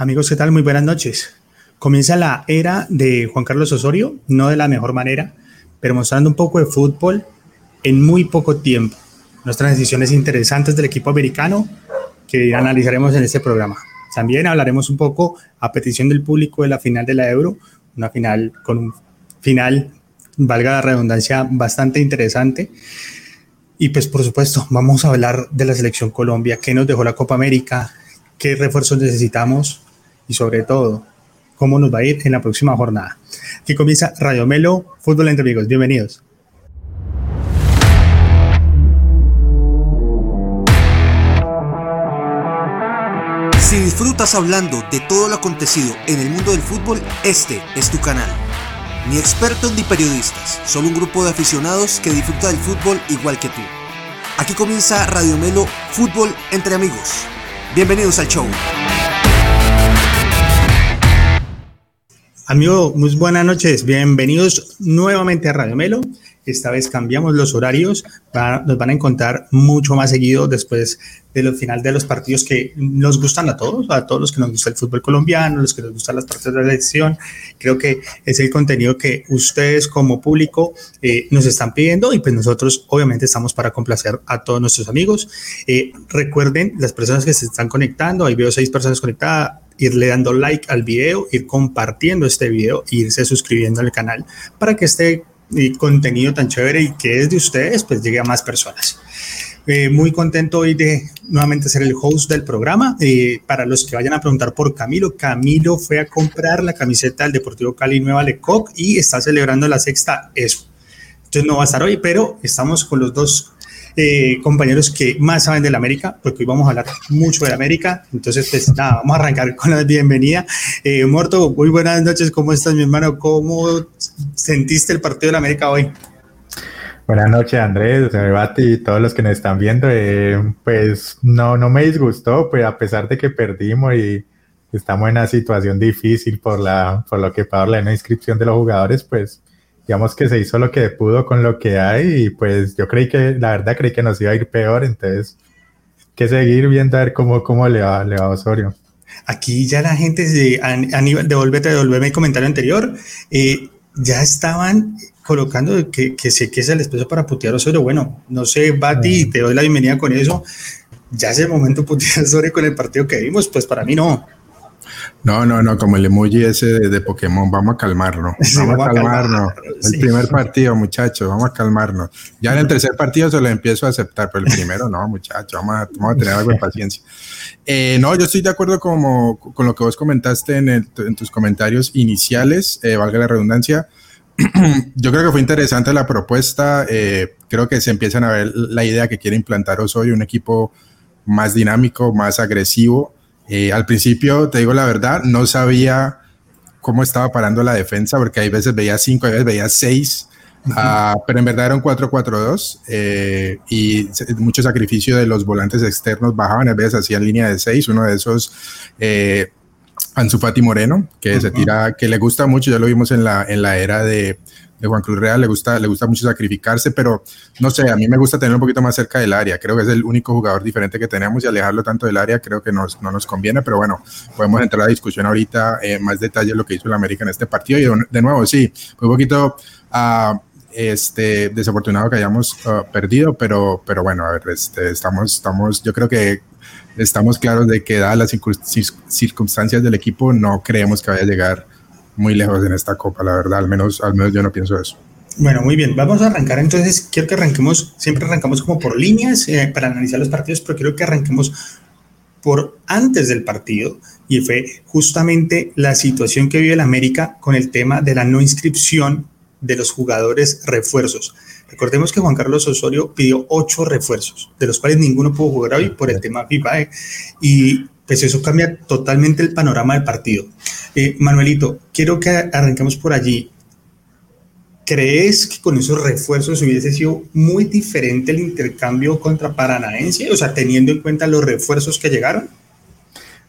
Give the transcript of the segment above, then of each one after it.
Amigos, ¿qué tal? Muy buenas noches. Comienza la era de Juan Carlos Osorio, no de la mejor manera, pero mostrando un poco de fútbol en muy poco tiempo. Nuestras decisiones interesantes del equipo americano que analizaremos en este programa. También hablaremos un poco a petición del público de la final de la Euro, una final con un final, valga la redundancia, bastante interesante. Y pues por supuesto, vamos a hablar de la selección Colombia, qué nos dejó la Copa América, qué refuerzos necesitamos y sobre todo cómo nos va a ir en la próxima jornada. Aquí comienza Radio Melo, Fútbol entre amigos. Bienvenidos. Si disfrutas hablando de todo lo acontecido en el mundo del fútbol, este es tu canal. Ni expertos ni periodistas, solo un grupo de aficionados que disfruta del fútbol igual que tú. Aquí comienza Radio Melo Fútbol entre amigos. Bienvenidos al show. Amigos, muy buenas noches. Bienvenidos nuevamente a Radio Melo. Esta vez cambiamos los horarios. nos van a encontrar mucho más seguido después de los final de los partidos que nos gustan a todos, a todos los que nos gusta el fútbol colombiano, los que nos gustan las partidas de la selección. Creo que es el contenido que ustedes como público eh, nos están pidiendo y pues nosotros obviamente estamos para complacer a todos nuestros amigos. Eh, recuerden, las personas que se están conectando, ahí veo seis personas conectadas irle dando like al video, ir compartiendo este video, irse suscribiendo al canal para que este eh, contenido tan chévere y que es de ustedes, pues llegue a más personas. Eh, muy contento hoy de nuevamente ser el host del programa. Eh, para los que vayan a preguntar por Camilo, Camilo fue a comprar la camiseta del Deportivo Cali Nueva Lecoq y está celebrando la sexta eso. Entonces no va a estar hoy, pero estamos con los dos eh, compañeros que más saben de la América, porque hoy vamos a hablar mucho de la América. Entonces, pues nada, vamos a arrancar con la bienvenida. Eh, Morto, muy buenas noches, ¿cómo estás, mi hermano? ¿Cómo sentiste el partido de la América hoy? Buenas noches, Andrés, Bati y todos los que nos están viendo. Eh, pues no, no me disgustó, pues a pesar de que perdimos y estamos en una situación difícil por, la, por lo que paga la inscripción de los jugadores, pues digamos que se hizo lo que pudo con lo que hay y pues yo creí que, la verdad creí que nos iba a ir peor, entonces que seguir viendo a ver cómo, cómo le, va, le va a Osorio. Aquí ya la gente, de, a, nivel, devuélvete, devuélveme el comentario anterior, eh, ya estaban colocando que, que sé que es el espeso para putear a Osorio. Bueno, no sé, Bati, te doy la bienvenida con eso. Ya es el momento putear a Osorio con el partido que vimos, pues para mí no. No, no, no, como el emoji ese de, Pokémon, vamos a calmarnos. Vamos, a calmarnos. El primer partido, muchachos, vamos a calmarnos. Ya en el tercer partido se lo empiezo a aceptar, pero el primero no, muchachos, vamos a, vamos a tener algo de paciencia. Eh, no, yo estoy de acuerdo como, con lo que vos comentaste en, tus comentarios iniciales, eh, valga la redundancia. yo creo que fue interesante la propuesta. Eh, creo que se empiezan a ver la idea que quiere implantar Osorio, un equipo más dinámico, más agresivo. Eh, al principio, te digo la verdad, no sabía cómo estaba parando la defensa, porque hay veces veía cinco, hay veces veía seis, ah, pero en verdad era un 4-4-2 eh, y mucho sacrificio de los volantes externos bajaban, a veces hacían línea de seis, uno de esos... Eh, Ansu Fati Moreno, que se tira, que le gusta mucho, ya lo vimos en la, en la era de, de Juan Cruz Real, le gusta, le gusta mucho sacrificarse, pero no sé, a mí me gusta tener un poquito más cerca del área. Creo que es el único jugador diferente que tenemos y alejarlo tanto del área creo que nos, no nos conviene, pero bueno, podemos entrar a la discusión ahorita, eh, más detalle lo que hizo el América en este partido. Y de nuevo, sí, un poquito uh, este, desafortunado que hayamos ah, perdido, pero, pero bueno, a ver, este, estamos, estamos, yo creo que estamos claros de que dadas las circunstancias del equipo, no creemos que vaya a llegar muy lejos en esta copa, la verdad, al menos, al menos yo no pienso eso. Bueno, muy bien, vamos a arrancar entonces, quiero que arranquemos, siempre arrancamos como por líneas eh, para analizar los partidos, pero quiero que arranquemos por antes del partido y fue justamente la situación que vive el América con el tema de la no inscripción de los jugadores refuerzos. Recordemos que Juan Carlos Osorio pidió ocho refuerzos, de los cuales ninguno pudo jugar hoy por el tema FIFA. ¿eh? Y pues eso cambia totalmente el panorama del partido. Eh, Manuelito, quiero que arranquemos por allí. ¿Crees que con esos refuerzos hubiese sido muy diferente el intercambio contra Paranaense? O sea, teniendo en cuenta los refuerzos que llegaron.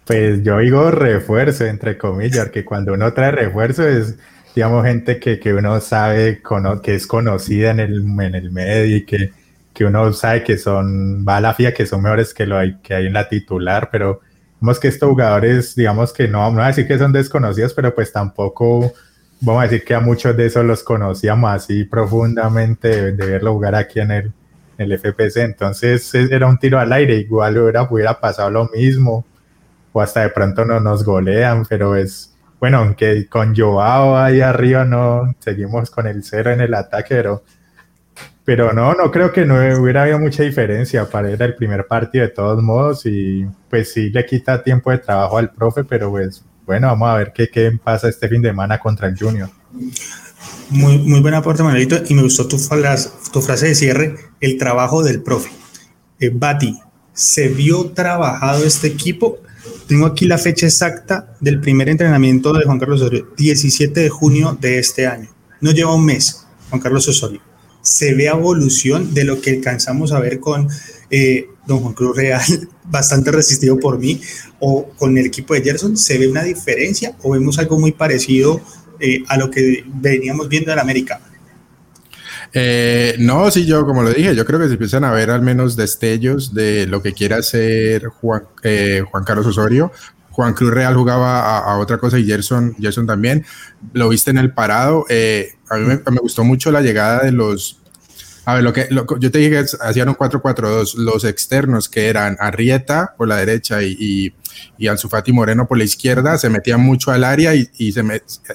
Pues yo digo refuerzo, entre comillas, que cuando uno trae refuerzo es, digamos, gente que, que uno sabe que es conocida en el, en el medio y que, que uno sabe que son, va a la FIA, que son mejores que lo hay, que hay en la titular, pero Vemos que estos jugadores, digamos que no, voy a decir que son desconocidos, pero pues tampoco vamos a decir que a muchos de esos los conocíamos así profundamente de, verlo jugar aquí en el, el FPC. Entonces era un tiro al aire, igual hubiera, hubiera pasado lo mismo, o hasta de pronto no nos golean, pero es bueno, aunque con Joao ahí arriba no seguimos con el cero en el ataque, pero pero no, no creo que no hubiera habido mucha diferencia para ir al primer partido de todos modos y pues sí le quita tiempo de trabajo al profe, pero pues bueno, vamos a ver qué, pasa este fin de semana contra el Junior. Muy, muy buen aporte, Manuelito, y me gustó tu, tu frase de cierre, el trabajo del profe. Eh, Bati, ¿se vio trabajado este equipo? Tengo aquí la fecha exacta del primer entrenamiento de Juan Carlos Osorio, 17 de junio de este año. No lleva un mes, Juan Carlos Osorio se ve evolución de lo que alcanzamos a ver con eh, Don Juan Cruz Real, bastante resistido por mí, o con el equipo de Gerson, ¿se ve una diferencia o vemos algo muy parecido eh, a lo que veníamos viendo en América? Eh, no, sí, yo como lo dije, yo creo que se empiezan a ver al menos destellos de lo que quiere hacer Juan, Juan Carlos Osorio. Juan Cruz Real jugaba a, otra cosa y Gerson, Gerson también. Lo viste en el parado. a mí me, gustó mucho la llegada de los a ver, lo que yo te dije que hacían un 4-4-2. Los externos, que eran Arrieta por la derecha y, y, y Anzufati Moreno por la izquierda, se metían mucho al área y, y se,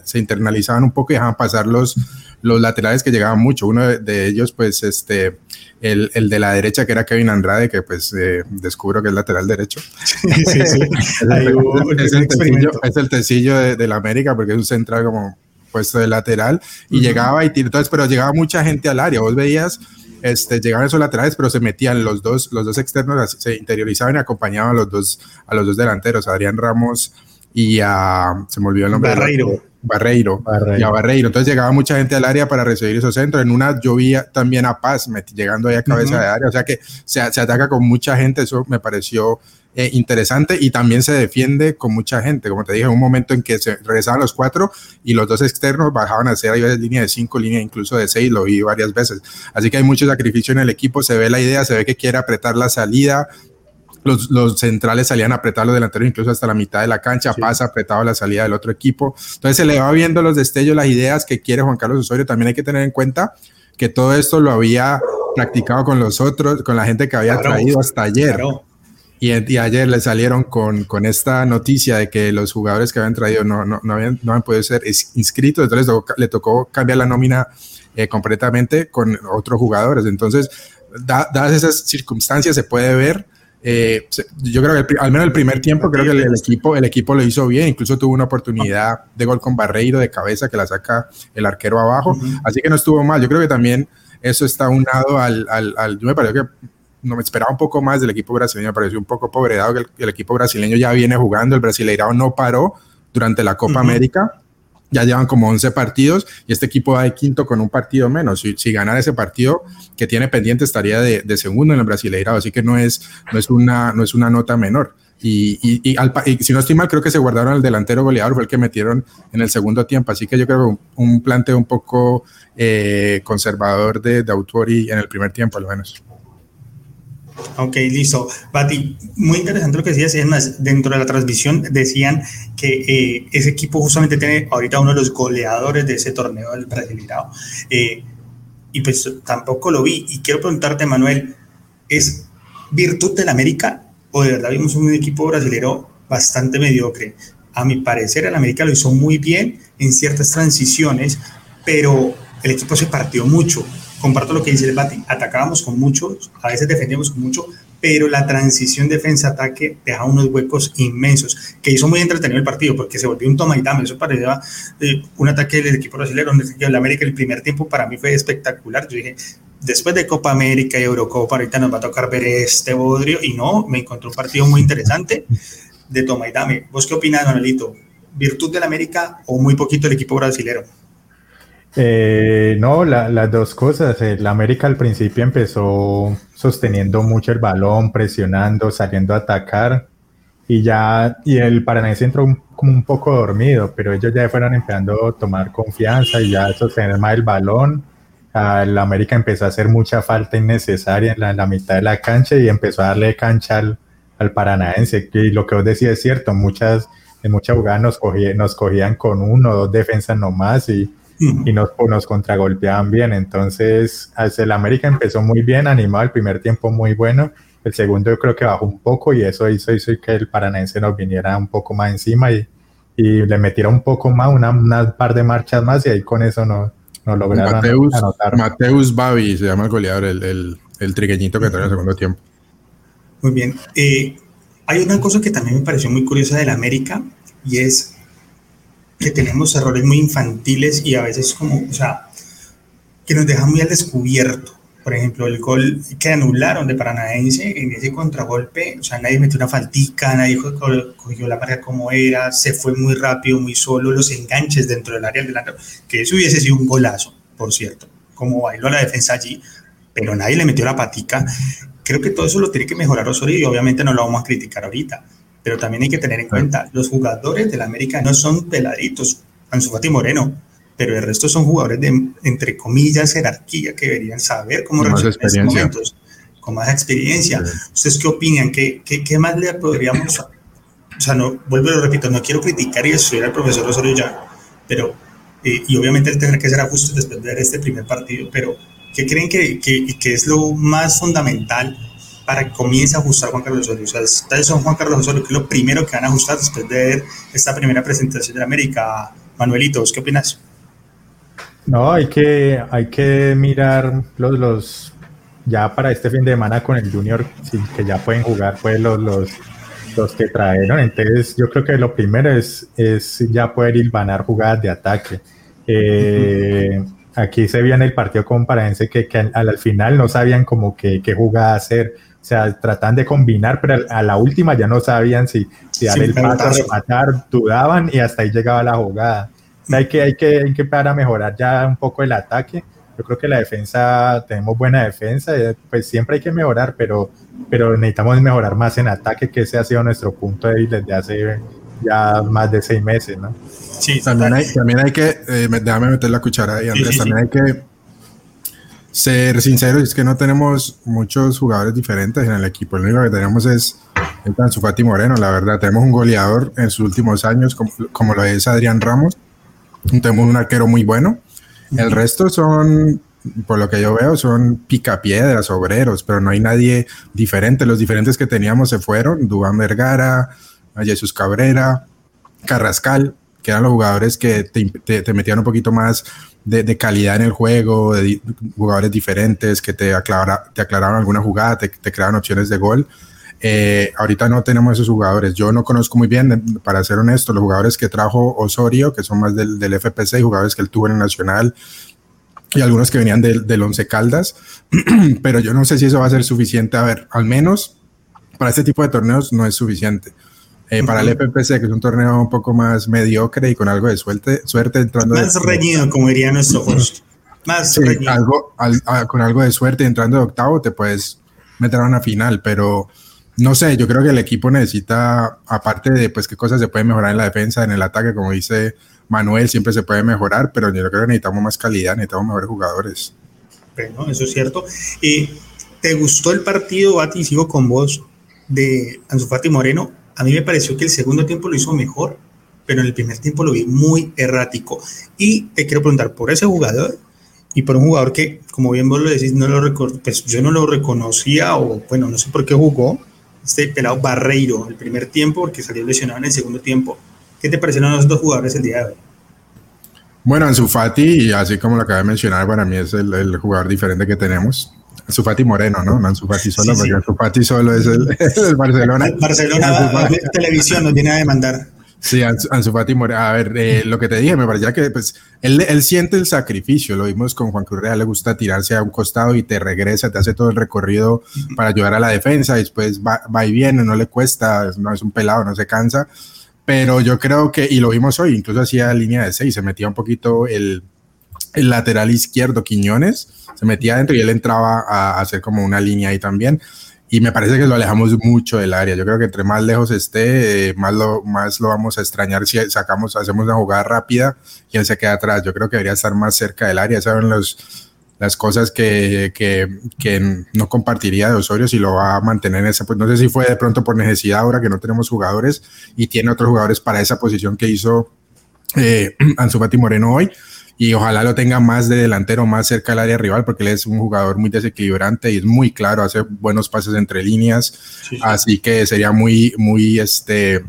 se, internalizaban un poco y dejaban pasar los, los laterales que llegaban mucho. Uno de, ellos, pues, este, el, el, de la derecha, que era Kevin Andrade, que pues eh, descubro que es lateral derecho. Sí, sí, sí. es, el, tecillo, es el tecillo de, de la América porque es un central como puesto de lateral y llegaba y entonces, pero llegaba mucha gente al área. Vos veías, este, llegaban esos laterales, pero se metían los dos, los dos externos, se interiorizaban y acompañaban a los dos, a los dos delanteros, Adrián Ramos y a, se me olvidó el nombre. Barreiro. Barreiro, y a Barreiro. Entonces llegaba mucha gente al área para recibir esos centros. En una llovía también a Paz, llegando ahí a cabeza de área. O sea que se, se, ataca con mucha gente. Eso me pareció eh, interesante y también se defiende con mucha gente. Como te dije, en un momento en que se regresaban los cuatro y los dos externos bajaban a hacer ahí línea de cinco, línea incluso de seis, lo vi varias veces. Así que hay mucho sacrificio en el equipo, se ve la idea, se ve que quiere apretar la salida, los, los, centrales salían a apretar los delanteros incluso hasta la mitad de la cancha, pasa apretado la salida del otro equipo. Entonces se le va viendo los destellos, las ideas que quiere Juan Carlos Osorio. También hay que tener en cuenta que todo esto lo había practicado con los otros, con la gente que había traído hasta ayer. Y, ayer le salieron con, con, esta noticia de que los jugadores que habían traído no, no, no, habían, no habían podido ser inscritos, entonces le tocó cambiar la nómina eh, completamente con otros jugadores. Entonces, dadas esas circunstancias, se puede ver. Eh, yo creo que al menos el primer tiempo, creo que el, equipo, el equipo lo hizo bien. Incluso tuvo una oportunidad de gol con Barreiro de cabeza que la saca el arquero abajo. Así que no estuvo mal. Yo creo que también eso está unado al, al, al yo me parece que no me esperaba un poco más del equipo brasileño, me pareció un poco pobre, dado que el, equipo brasileño ya viene jugando, el brasileirao no paró durante la Copa América, ya llevan como 11 partidos y este equipo va de quinto con un partido menos. Si, si ganara ese partido que tiene pendiente estaría de, segundo en el Brasileirao, así que no es, no es, una, no es una nota menor. Y, y, si no estoy mal, creo que se guardaron el delantero goleador, fue el que metieron en el segundo tiempo. Así que yo creo que un, un planteo un poco eh, conservador de, de Autori en el primer tiempo, al menos. Ok, listo. Bati, muy interesante lo que decías. Es más, dentro de la transmisión decían que eh, ese equipo justamente tiene ahorita uno de los goleadores de ese torneo del Brasileirao. Eh, y pues tampoco lo vi. Y quiero preguntarte, Manuel, ¿es virtud del América o de verdad vimos un equipo brasileño bastante mediocre? A mi parecer, el América lo hizo muy bien en ciertas transiciones, pero el equipo se partió mucho comparto lo que dice el Bati, atacábamos con mucho, a veces defendíamos con mucho, pero la transición defensa-ataque deja unos huecos inmensos, que hizo muy entretenido el partido, porque se volvió un toma y dame, eso parecía eh, un ataque del equipo brasileño, el América el primer tiempo para mí fue espectacular, yo dije, después de Copa América y Eurocopa, ahorita nos va a tocar ver este bodrio, y no, me encontré un partido muy interesante de toma y dame. ¿Vos qué opinas, Manuelito? ¿Virtud del América o muy poquito el equipo brasileño? Eh, no, las dos cosas. El América al principio empezó sosteniendo mucho el balón, presionando, saliendo a atacar. Y ya, y el Paranaense entró como un poco dormido, pero ellos ya fueron empezando a tomar confianza y ya sostener más el balón. El América empezó a hacer mucha falta innecesaria en la, mitad de la cancha y empezó a darle cancha al, al Paranaense. Y lo que vos decías es cierto, muchas, en muchas jugadas nos, nos cogían con uno o dos defensas nomás y, y nos, nos contragolpeaban bien. Entonces, el América empezó muy bien, animado el primer tiempo muy bueno. El segundo yo creo que bajó un poco y eso hizo, hizo que el Paranaense nos viniera un poco más encima y, y le metiera un poco más, una, par de marchas más y ahí con eso no, no lograron Mateus, anotar. Mateus Babi se llama el goleador, el, el, el trigueñito que trae en el segundo tiempo. Muy bien. Eh, hay una cosa que también me pareció muy curiosa del América y es que tenemos errores muy infantiles y a veces como, o sea, que nos dejan muy al descubierto. Por ejemplo, el gol que anularon de Paranaense en ese contragolpe, o sea, nadie metió una faltica, nadie cogió la marca como era, se fue muy rápido, muy solo, los enganches dentro del área del delantero, que eso hubiese sido un golazo, por cierto, como bailó la defensa allí, pero nadie le metió la patica creo que todo eso lo tiene que mejorar Osorio y obviamente no lo vamos a criticar ahorita, pero también hay que tener en cuenta, los jugadores del América no son peladitos, Ansu Fati Moreno, pero el resto son jugadores de, entre comillas, jerarquía que deberían saber cómo resolver en estos momentos, con más experiencia. ¿Ustedes qué opinan? ¿Qué, qué, qué más le podríamos... O sea, no, vuelvo y lo repito, no quiero criticar y destruir al profesor Osorio ya, pero, eh, y obviamente él tendrá que ser ajuste después de ver este primer partido, pero ¿Qué creen que, que, es lo más fundamental para que comience a ajustar Juan Carlos Osorio? O sea, ustedes son Juan Carlos Osorio, que es lo primero que van a ajustar después de ver esta primera presentación de América. Manuelito, qué opinas? No, hay que, hay que mirar los, los, ya para este fin de semana con el Junior, que ya pueden jugar pues los, los, los que trajeron. Entonces, yo creo que lo primero es, es ya poder hilvanar jugadas de ataque. Eh, aquí se en el partido con Paraense que, que al, final no sabían como qué jugada hacer. O sea, tratan de combinar, pero a la última ya no sabían si, si dar el paso, rematar, dudaban y hasta ahí llegaba la jugada. hay que, hay que, hay que para mejorar ya un poco el ataque. Yo creo que la defensa, tenemos buena defensa, eh, pues siempre hay que mejorar, pero, pero necesitamos mejorar más en ataque, que ese ha sido nuestro punto de desde hace ya más de seis meses, ¿no? Sí, también hay, también hay que, eh, déjame meter la cuchara ahí, Andrés, también hay que ser sinceros, es que no tenemos muchos jugadores diferentes en el equipo, lo único que tenemos es el Tanzufati Moreno, la verdad, tenemos un goleador en sus últimos años, como, lo es Adrián Ramos, tenemos un arquero muy bueno, el resto son por lo que yo veo, son picapiedras, obreros, pero no hay nadie diferente. Los diferentes que teníamos se fueron, Dubán Vergara, Jesús Cabrera, Carrascal, que eran los jugadores que te, metían un poquito más de, calidad en el juego, de, jugadores diferentes que te, te aclaraban alguna jugada, te, creaban opciones de gol. Eh, ahorita no tenemos esos jugadores. Yo no conozco muy bien, para ser honesto, los jugadores que trajo Osorio, que son más del, del FPC, jugadores que él tuvo en el Nacional, y algunos que venían del, del Once Caldas, pero yo no sé si eso va a ser suficiente. A ver, al menos para este tipo de torneos no es suficiente. Eh, para el FPC, que es un torneo un poco más mediocre y con algo de suerte, suerte entrando. Más reñido, como diría nuestro host. Más reñido. Algo, con algo de suerte entrando de octavo te puedes meter a una final, pero no sé, yo creo que el equipo necesita, aparte de pues qué cosas se pueden mejorar en la defensa, en el ataque, como dice Manuel, siempre se puede mejorar, pero yo creo que necesitamos más calidad, necesitamos mejores jugadores. Bueno, eso es cierto. ¿Y ¿Te gustó el partido, Bati? Sigo con vos, de Ansu Fati Moreno a mí me pareció que el segundo tiempo lo hizo mejor, pero en el primer tiempo lo vi muy errático. Y te quiero preguntar por ese jugador y por un jugador que, como bien vos lo decís, no lo pues yo no lo reconocía o bueno, no sé por qué jugó, este pelado Barreiro el primer tiempo porque salió lesionado en el segundo tiempo. ¿Qué te parecieron los dos jugadores el día de hoy? Bueno, Ansu Fati, así como lo acabé de mencionar, para mí es el, el jugador diferente que tenemos. Anzufati Moreno, ¿no? No Anzufati solo, porque Anzufati solo es el, el Barcelona. Barcelona Televisión nos viene a demandar. Sí, Anzufati Moreno. A ver, eh, lo que te dije, me parecía que pues, él, él, siente el sacrificio. Lo vimos con Juan Cruz Real, le gusta tirarse a un costado y te regresa, te hace todo el recorrido para ayudar a la defensa. Después va, va y viene, no le cuesta, no es un pelado, no se cansa. Pero yo creo que, y lo vimos hoy, incluso hacía línea de seis, se metía un poquito el, el lateral izquierdo, Quiñones, se metía adentro y él entraba a, hacer como una línea ahí también. Y me parece que lo alejamos mucho del área. Yo creo que entre más lejos esté, eh, más, lo, más lo vamos a extrañar si sacamos, hacemos una jugada rápida y él se queda atrás. Yo creo que debería estar más cerca del área. Saben los, las cosas que, que, no compartiría de Osorio si lo va a mantener en esa pues no sé si fue de pronto por necesidad ahora que no tenemos jugadores y tiene otros jugadores para esa posición que hizo eh, Moreno hoy y ojalá lo tenga más de delantero, más cerca del área rival, porque él es un jugador muy desequilibrante y es muy claro, hace buenos pases entre líneas, así que sería muy, muy, este,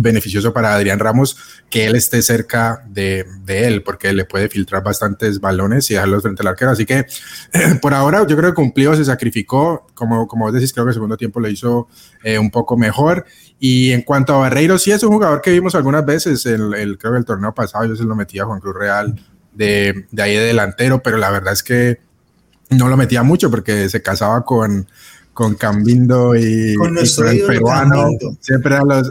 beneficioso para Adrián Ramos que él esté cerca de, él, porque le puede filtrar bastantes balones y dejarlos frente al arquero. Así que por ahora yo creo que cumplió, se sacrificó, como, como vos decís, creo que el segundo tiempo lo hizo eh, un poco mejor. Y en cuanto a Barreiro, sí es un jugador que vimos algunas veces, el, el creo que el torneo pasado yo se lo metía a Juan Cruz Real de, de ahí de delantero, pero la verdad es que no lo metía mucho porque se casaba con con Cambindo y, con, el peruano. Siempre los,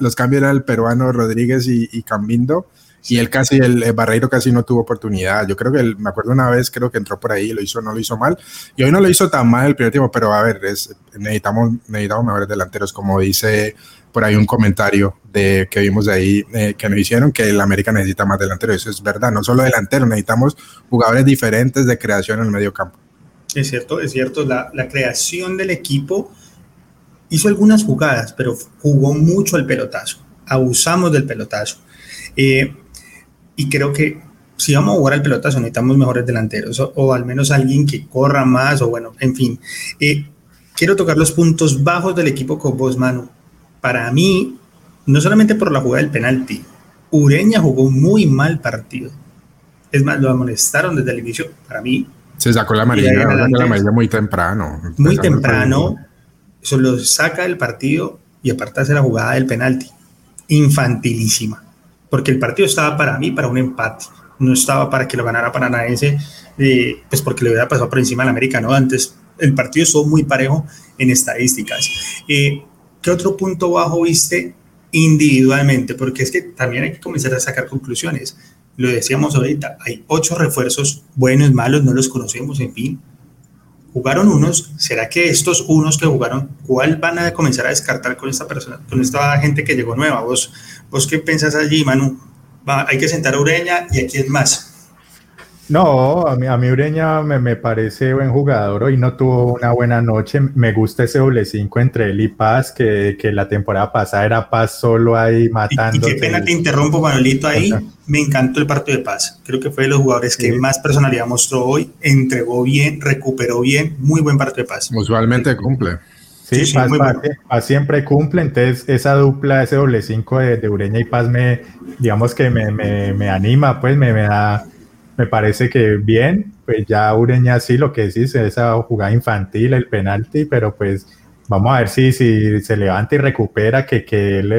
los, cambios eran el peruano Rodríguez y, y Cambindo. Y él casi, el, Barreiro casi no tuvo oportunidad. Yo creo que me acuerdo una vez, creo que entró por ahí, lo hizo, no lo hizo mal. Y hoy no lo hizo tan mal el primer tiempo, pero a ver, es, necesitamos, necesitamos mejores delanteros, como dice por ahí un comentario de, que vimos de ahí eh, que nos hicieron, que el América necesita más delanteros. Eso es verdad, no solo delanteros, necesitamos jugadores diferentes de creación en el medio campo. Es cierto, es cierto. La, creación del equipo hizo algunas jugadas, pero jugó mucho el pelotazo. Abusamos del pelotazo. Eh, y creo que si vamos a jugar al pelotazo necesitamos mejores delanteros o, al menos alguien que corra más o bueno, en fin. Eh, quiero tocar los puntos bajos del equipo con vos, Manu. Para mí, no solamente por la jugada del penalti, Ureña jugó muy mal partido. Es más, lo amonestaron desde el inicio. Para mí, se sacó la amarilla, la amarilla muy temprano. Muy temprano. Eso lo saca del partido y aparte hace la jugada del penalti. Infantilísima. Porque el partido estaba para mí para un empate. No estaba para que lo ganara Paranaense, eh, pues porque le hubiera pasado por encima al América, ¿no? Antes el partido estuvo muy parejo en estadísticas. Eh, ¿Qué otro punto bajo viste individualmente? Porque es que también hay que comenzar a sacar conclusiones lo decíamos ahorita, hay ocho refuerzos, buenos, malos, no los conocemos, en fin. Jugaron unos, ¿será que estos unos que jugaron, cuál van a comenzar a descartar con esta persona, con esta gente que llegó nueva? ¿Vos, vos qué pensás allí, Manu? hay que sentar a Ureña y aquí es más. No, a mí, a mí Ureña me, me, parece buen jugador. Hoy no tuvo una buena noche. Me gusta ese doble 5 entre él y Paz, que, que, la temporada pasada era Paz solo ahí matando. Y, qué pena te interrumpo, Manolito, ahí. Me encantó el partido de Paz. Creo que fue de los jugadores que más personalidad mostró hoy. Entregó bien, recuperó bien. Muy buen partido de Paz. Usualmente cumple. Sí, Paz, siempre cumple, entonces esa dupla, ese doble 5 de, de, Ureña y Paz me, digamos que me, me, me anima, pues me, me da me parece que bien, pues ya Ureña sí, lo que decís, esa jugada infantil, el penalti, pero pues vamos a ver si, si se levanta y recupera, que, que él,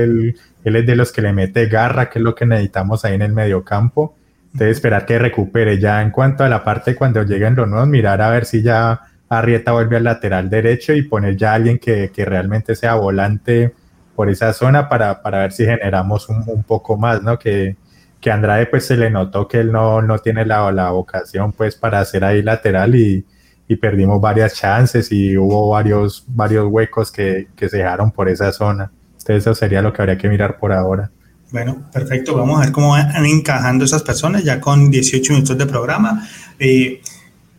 él, es de los que le mete garra, que es lo que necesitamos ahí en el mediocampo. Entonces esperar que recupere. Ya en cuanto a la parte cuando lleguen los nuevos, mirar a ver si ya Arrieta vuelve al lateral derecho y poner ya a alguien que, que realmente sea volante por esa zona para, para ver si generamos un, un poco más, ¿no? Que, que Andrade pues se le notó que él no, no tiene la, la vocación pues para hacer ahí lateral y, y, perdimos varias chances y hubo varios, varios huecos que, que, se dejaron por esa zona. Entonces eso sería lo que habría que mirar por ahora. Bueno, perfecto. Vamos a ver cómo van encajando esas personas ya con 18 minutos de programa. Eh,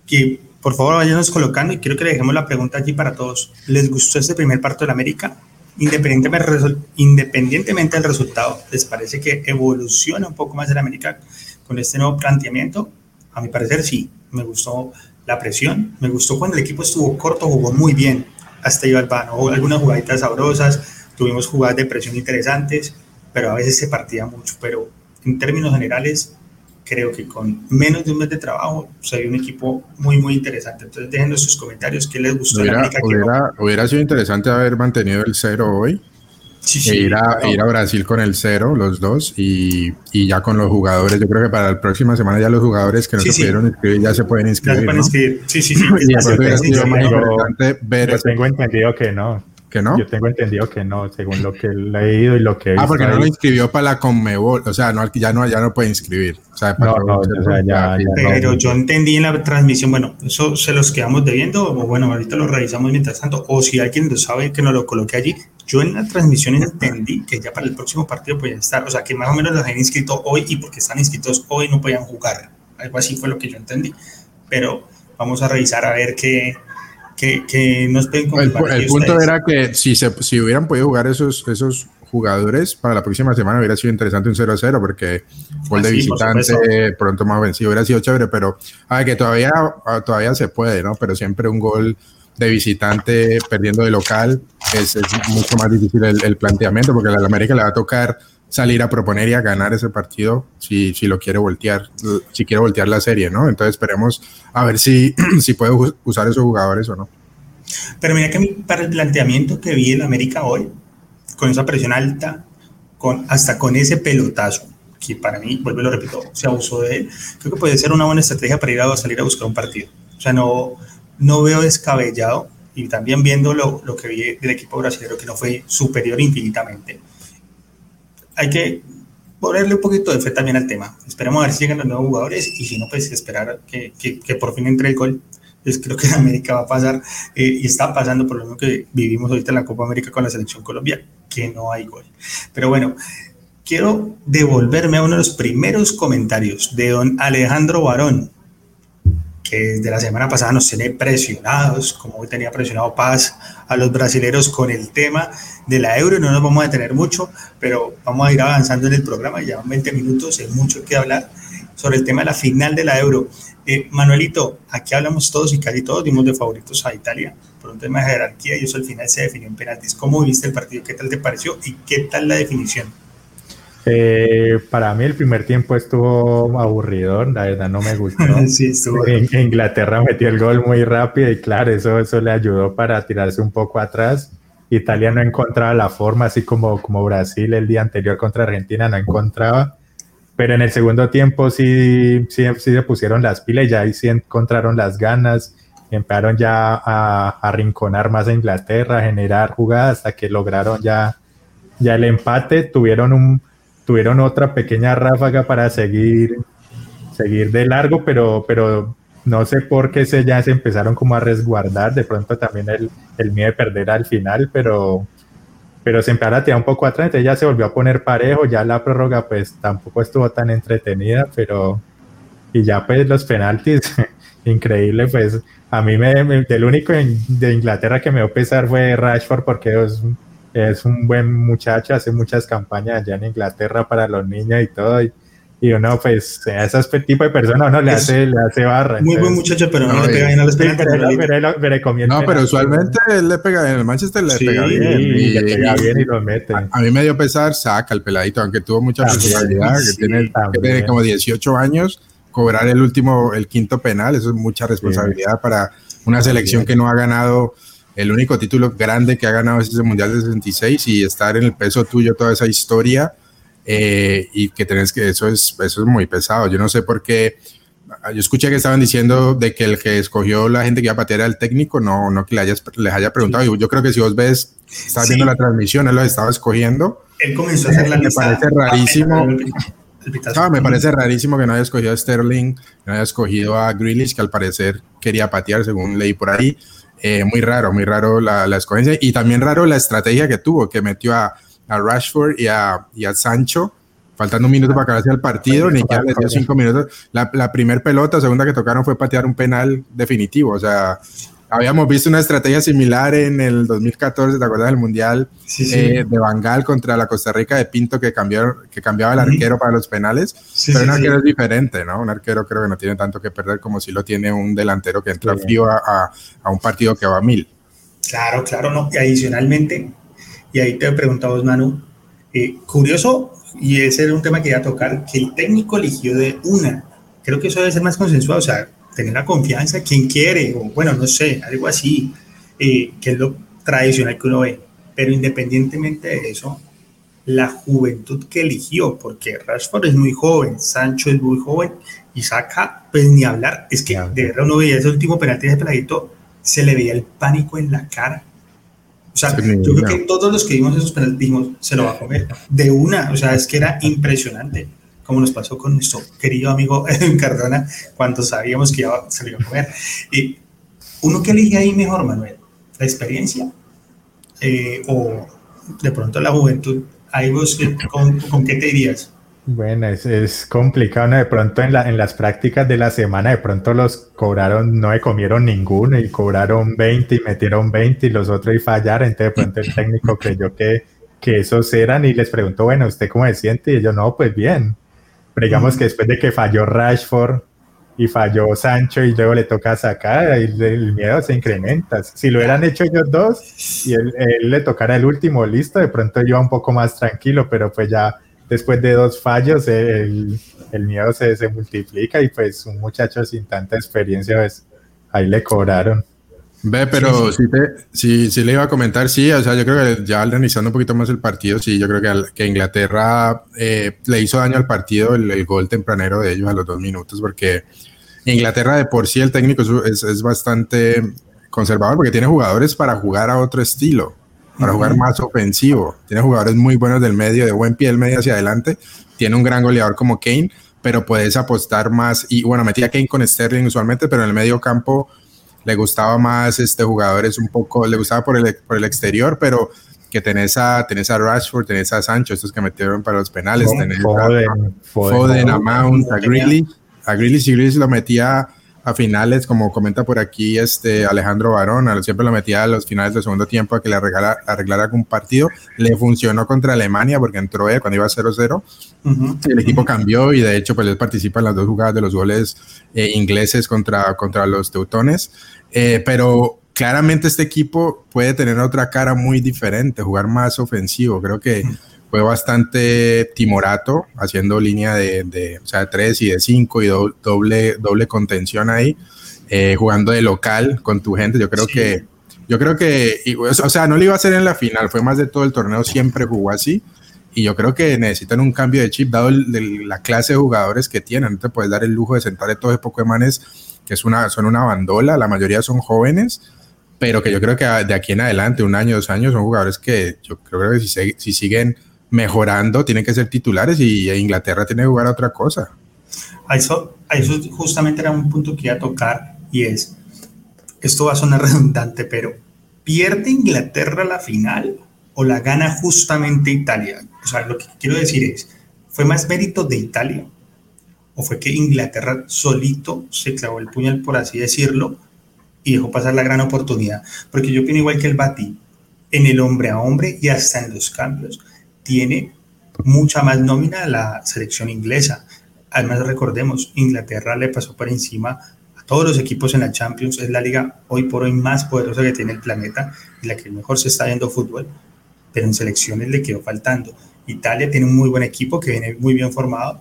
que por favor vayanos colocando y quiero que le dejemos la pregunta allí para todos. ¿Les gustó este primer parto de la América? Independientemente, del resultado, ¿les parece que evoluciona un poco más el América con este nuevo planteamiento? A mi parecer sí, me gustó la presión, me gustó cuando el equipo estuvo corto, jugó muy bien, hasta iba al vano, algunas jugaditas sabrosas, tuvimos jugadas de presión interesantes, pero a veces se partía mucho, pero en términos generales creo que con menos de un mes de trabajo sería un equipo muy, muy interesante. Entonces, déjenos sus comentarios qué les gustó. Hubiera, hubiera, hubiera, sido interesante haber mantenido el cero hoy. Sí, sí, e ir, a, ir a Brasil con el cero, los dos, y, y, ya con los jugadores. Yo creo que para la próxima semana ya los jugadores que no se pudieron inscribir ya se pueden inscribir. Ya se pueden Sí, sí, sí. y ver. tengo entendido que no. ¿Que no? Yo tengo entendido que no, según lo que he leído y lo que he Ah, porque no lo inscribió para la Conmebol, o sea, no, ya, no, ya no puede inscribir. O sea, no, no, ya, Pero yo entendí en la transmisión, bueno, eso se los quedamos debiendo, o bueno, ahorita lo revisamos mientras tanto, o si alguien lo sabe que nos lo coloque allí. Yo en la transmisión entendí que ya para el próximo partido podían estar, o sea, que más o menos los habían inscrito hoy y porque están inscritos hoy no podían jugar. Algo así fue lo que yo entendí. Pero vamos a revisar a ver qué, qué, nos pueden El, el punto era que si, se, si hubieran podido jugar esos, esos jugadores para la próxima semana hubiera sido interesante un 0-0 porque gol de visitante pronto más vencido hubiera sido chévere, pero a que todavía, todavía se puede, ¿no? Pero siempre un gol de visitante perdiendo de local es, es mucho más difícil el, el, planteamiento porque a la América le va a tocar salir a proponer y a ganar ese partido si, si lo quiere voltear, si quiere voltear la serie, ¿no? Entonces esperemos a ver si, si puede usar esos jugadores o no. Pero mira que el planteamiento que vi en América hoy, con esa presión alta, con, hasta con ese pelotazo, que para mí, vuelvo y lo repito, se abusó de él, creo que puede ser una buena estrategia para ir a salir a buscar un partido. O sea, no, no veo descabellado y también viendo lo, lo que vi del equipo brasileño que no fue superior infinitamente hay que ponerle un poquito de fe también al tema. Esperemos a ver si llegan los nuevos jugadores y si no, pues esperar que, que, por fin entre el gol. Pues creo que América va a pasar eh, y está pasando por lo mismo que vivimos ahorita en la Copa América con la selección Colombia, que no hay gol. Pero bueno, quiero devolverme a uno de los primeros comentarios de don Alejandro Barón, que desde la semana pasada nos tiene presionados, como hoy tenía presionado Paz a los brasileros con el tema de la euro. No nos vamos a detener mucho, pero vamos a ir avanzando en el programa. Ya 20 minutos, hay mucho que hablar sobre el tema de la final de la euro. Eh, Manuelito, aquí hablamos todos y casi todos dimos de favoritos a Italia por un tema de jerarquía y eso al final se definió en penaltis. ¿Cómo viste el partido? ¿Qué tal te pareció? ¿Y qué tal la definición? Eh, para mí el primer tiempo estuvo aburrido, la verdad no me gustó. sí, en, Inglaterra metió el gol muy rápido y claro, eso, eso le ayudó para tirarse un poco atrás. Italia no encontraba la forma, así como, como Brasil el día anterior contra Argentina no encontraba. Pero en el segundo tiempo sí, sí, sí se pusieron las pilas y ya ahí sí encontraron las ganas. Empezaron ya a, a rinconar más a Inglaterra, a generar jugadas hasta que lograron ya, ya el empate. Tuvieron un, tuvieron otra pequeña ráfaga para seguir, seguir de largo, pero, pero no sé por qué se, ya se empezaron como a resguardar, de pronto también el, el miedo de perder al final, pero, pero se empezaron a tirar un poco atrás, entonces ya se volvió a poner parejo, ya la prórroga pues tampoco estuvo tan entretenida, pero y ya pues los penaltis, increíble, pues a mí me, el único de Inglaterra que me dio pesar fue Rashford porque es es un buen muchacho, hace muchas campañas allá en Inglaterra para los niños y todo. Y, y uno, pues, a ese tipo de personas uno le hace, le hace barra. Muy buen muchacho, pero no, le pega bien a los penaltis. no, pero usualmente él le pega, en el Manchester le pega bien. Y, le pega bien y lo mete. A, mí me dio pesar, saca el peladito, aunque tuvo mucha personalidad, que, tiene, que, tiene, como 18 años, cobrar el último, el quinto penal, eso es mucha responsabilidad para una selección que no ha ganado el único título grande que ha ganado es ese Mundial de 66 y estar en el peso tuyo toda esa historia eh, y que tenés que, eso es, eso es muy pesado. Yo no sé por qué, yo escuché que estaban diciendo de que el que escogió la gente que iba a patear era el técnico, no, no que le hayas, les haya preguntado. Yo creo que si vos ves, estás viendo la transmisión, él lo estaba escogiendo. Él comenzó a hacer la Me parece rarísimo. Ah, me parece rarísimo que no haya escogido a Sterling, que no haya escogido a Grealish, que al parecer quería patear, según leí por ahí. Eh, muy raro, muy raro la, la, escogencia y también raro la estrategia que tuvo, que metió a, a Rashford y a, y a, Sancho, faltando un minuto para acabarse el partido, ni le dio cinco minutos. La, la primera pelota, segunda que tocaron fue patear un penal definitivo, o sea, Habíamos visto una estrategia similar en el 2014, ¿te acuerdas del Mundial eh, de Bangal contra la Costa Rica de Pinto que, cambió, que cambiaba el arquero para los penales? pero un arquero es diferente, ¿no? Un arquero creo que no tiene tanto que perder como si lo tiene un delantero que entra frío a, a, un partido que va a mil. Claro, claro, no. Y adicionalmente, y ahí te preguntamos, Manu, eh, curioso, y ese era un tema que iba a tocar, que el técnico eligió de una. Creo que eso debe ser más consensuado, o sea, tener la confianza, quien quiere, o bueno, no sé, algo así, eh, que es lo tradicional que uno ve. Pero independientemente de eso, la juventud que eligió, porque Rashford es muy joven, Sancho es muy joven, y saca, pues ni hablar, es que de verdad uno veía ese último penalti de peladito, se le veía el pánico en la cara. O sea, yo creo que todos los que vimos esos penaltis dijimos, se lo va a comer de una, o sea, es que era impresionante como nos pasó con nuestro querido amigo Cardona cuando sabíamos que iba a salir a comer. Y uno que elige ahí mejor, Manuel, la experiencia eh, o de pronto la juventud. Ahí vos, ¿con, ¿con, qué te dirías? Bueno, es, es complicado, ¿no? De pronto en, la, en las prácticas de la semana, de pronto los cobraron, no me comieron ninguno y cobraron 20 y metieron 20 y los otros y fallaron. Entonces de pronto el técnico creyó que, que esos eran y les preguntó, bueno, ¿usted cómo se siente? Y ellos, no, pues bien. Pero digamos que después de que falló Rashford y falló Sancho y luego le toca sacar, el, el miedo se incrementa. Si lo hubieran hecho ellos dos y él, él le tocara el último, listo, de pronto iba un poco más tranquilo, pero pues ya después de dos fallos el, el miedo se, se, multiplica y pues un muchacho sin tanta experiencia, pues ahí le cobraron. Ve, pero sí, sí. Sí, le iba a comentar, sí, o sea, yo creo que ya analizando un poquito más el partido, sí, yo creo que, que Inglaterra eh, le hizo daño al partido el, el, gol tempranero de ellos a los dos minutos, porque Inglaterra de por sí el técnico es, es bastante conservador, porque tiene jugadores para jugar a otro estilo para jugar más ofensivo. Tiene jugadores muy buenos del medio, de buen pie del medio hacia adelante. Tiene un gran goleador como Kane, pero puedes apostar más. Y bueno, metía Kane con Sterling usualmente, pero en el medio campo le gustaba más este jugadores un poco, le gustaba por el, por el exterior, pero que tenés a, tenés a Rashford, tenés a Sancho, estos que metieron para los penales, tenés Foden, a, Foden, a Mount, a Greeley, a Greeley, si Greeley lo metía a finales, como comenta por aquí este Alejandro Barón, siempre lo metía a los finales del segundo tiempo a que le arreglara, arreglara algún partido. Le funcionó contra Alemania porque entró él cuando iba 0-0. El equipo cambió y de hecho pues él participa en las dos jugadas de los goles eh, ingleses contra, contra los teutones. Eh, pero claramente este equipo puede tener otra cara muy diferente, jugar más ofensivo. Creo que fue bastante timorato, haciendo línea de, de o sea, tres y de cinco y doble, doble contención ahí, eh, jugando de local con tu gente. Yo creo sí. que, yo creo que, o sea, no lo iba a hacer en la final, fue más de todo el torneo, siempre jugó así. Y yo creo que necesitan un cambio de chip, dado el, el, la clase de jugadores que tienen. No te puedes dar el lujo de sentar a todos esos Pokémones que es una, son una bandola, la mayoría son jóvenes, pero que yo creo que de aquí en adelante, un año, dos años, son jugadores que yo creo que si, si siguen mejorando, tienen que ser titulares y Inglaterra tiene que jugar a otra cosa. A eso, a eso justamente era un punto que iba a tocar y es, esto va a sonar redundante, pero ¿pierde Inglaterra la final o la gana justamente Italia? O sea, lo que quiero decir es, ¿fue más mérito de Italia? ¿O fue que Inglaterra solito se clavó el puñal, por así decirlo, y dejó pasar la gran oportunidad? Porque yo opino igual que el Bati, en el hombre a hombre y hasta en los cambios tiene mucha más nómina la selección inglesa. Además, recordemos, Inglaterra le pasó por encima a todos los equipos en la Champions. Es la liga hoy por hoy más poderosa que tiene el planeta y la que mejor se está viendo fútbol, pero en selecciones le quedó faltando. Italia tiene un muy buen equipo que viene muy bien formado,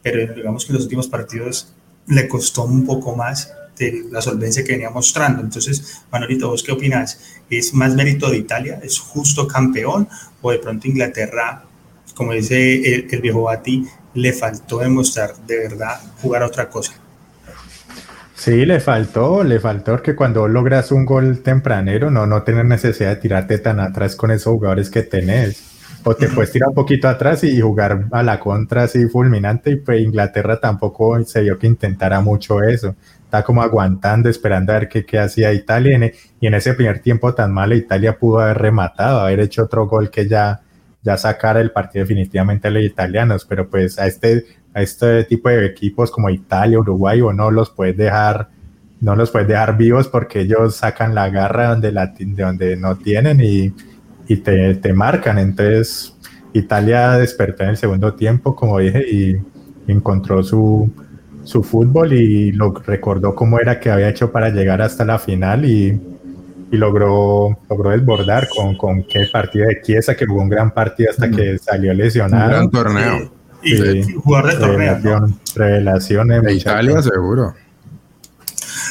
pero digamos que en los últimos partidos le costó un poco más de la solvencia que venía mostrando. Entonces, Manolito, ¿vos qué opinas? ¿Es más mérito de Italia? ¿Es justo campeón? ¿O de pronto Inglaterra, como dice el, el viejo Bati, le faltó demostrar de verdad jugar a otra cosa? Sí, le faltó, le faltó que cuando logras un gol tempranero no, no tienes necesidad de tirarte tan atrás con esos jugadores que tenés. O te uh -huh. puedes tirar un poquito atrás y jugar a la contra así fulminante y pues Inglaterra tampoco se dio que intentara mucho eso está como aguantando, esperando a ver qué, qué hacía Italia. Y en ese primer tiempo tan malo, Italia pudo haber rematado, haber hecho otro gol que ya, ya sacara el partido definitivamente a los italianos. Pero pues a este, a este tipo de equipos como Italia, Uruguay, o no los puedes dejar, no los puedes dejar vivos porque ellos sacan la garra donde, de donde no tienen y, y te, te marcan. Entonces, Italia despertó en el segundo tiempo, como dije, y encontró su, su fútbol y lo recordó cómo era que había hecho para llegar hasta la final y, y logró, logró desbordar con, con qué partido de Chiesa, que jugó un gran partido hasta que salió lesionado. Un gran torneo. Y, y sí, jugador de revelación, torneo. ¿no? Revelación de Italia, seguro.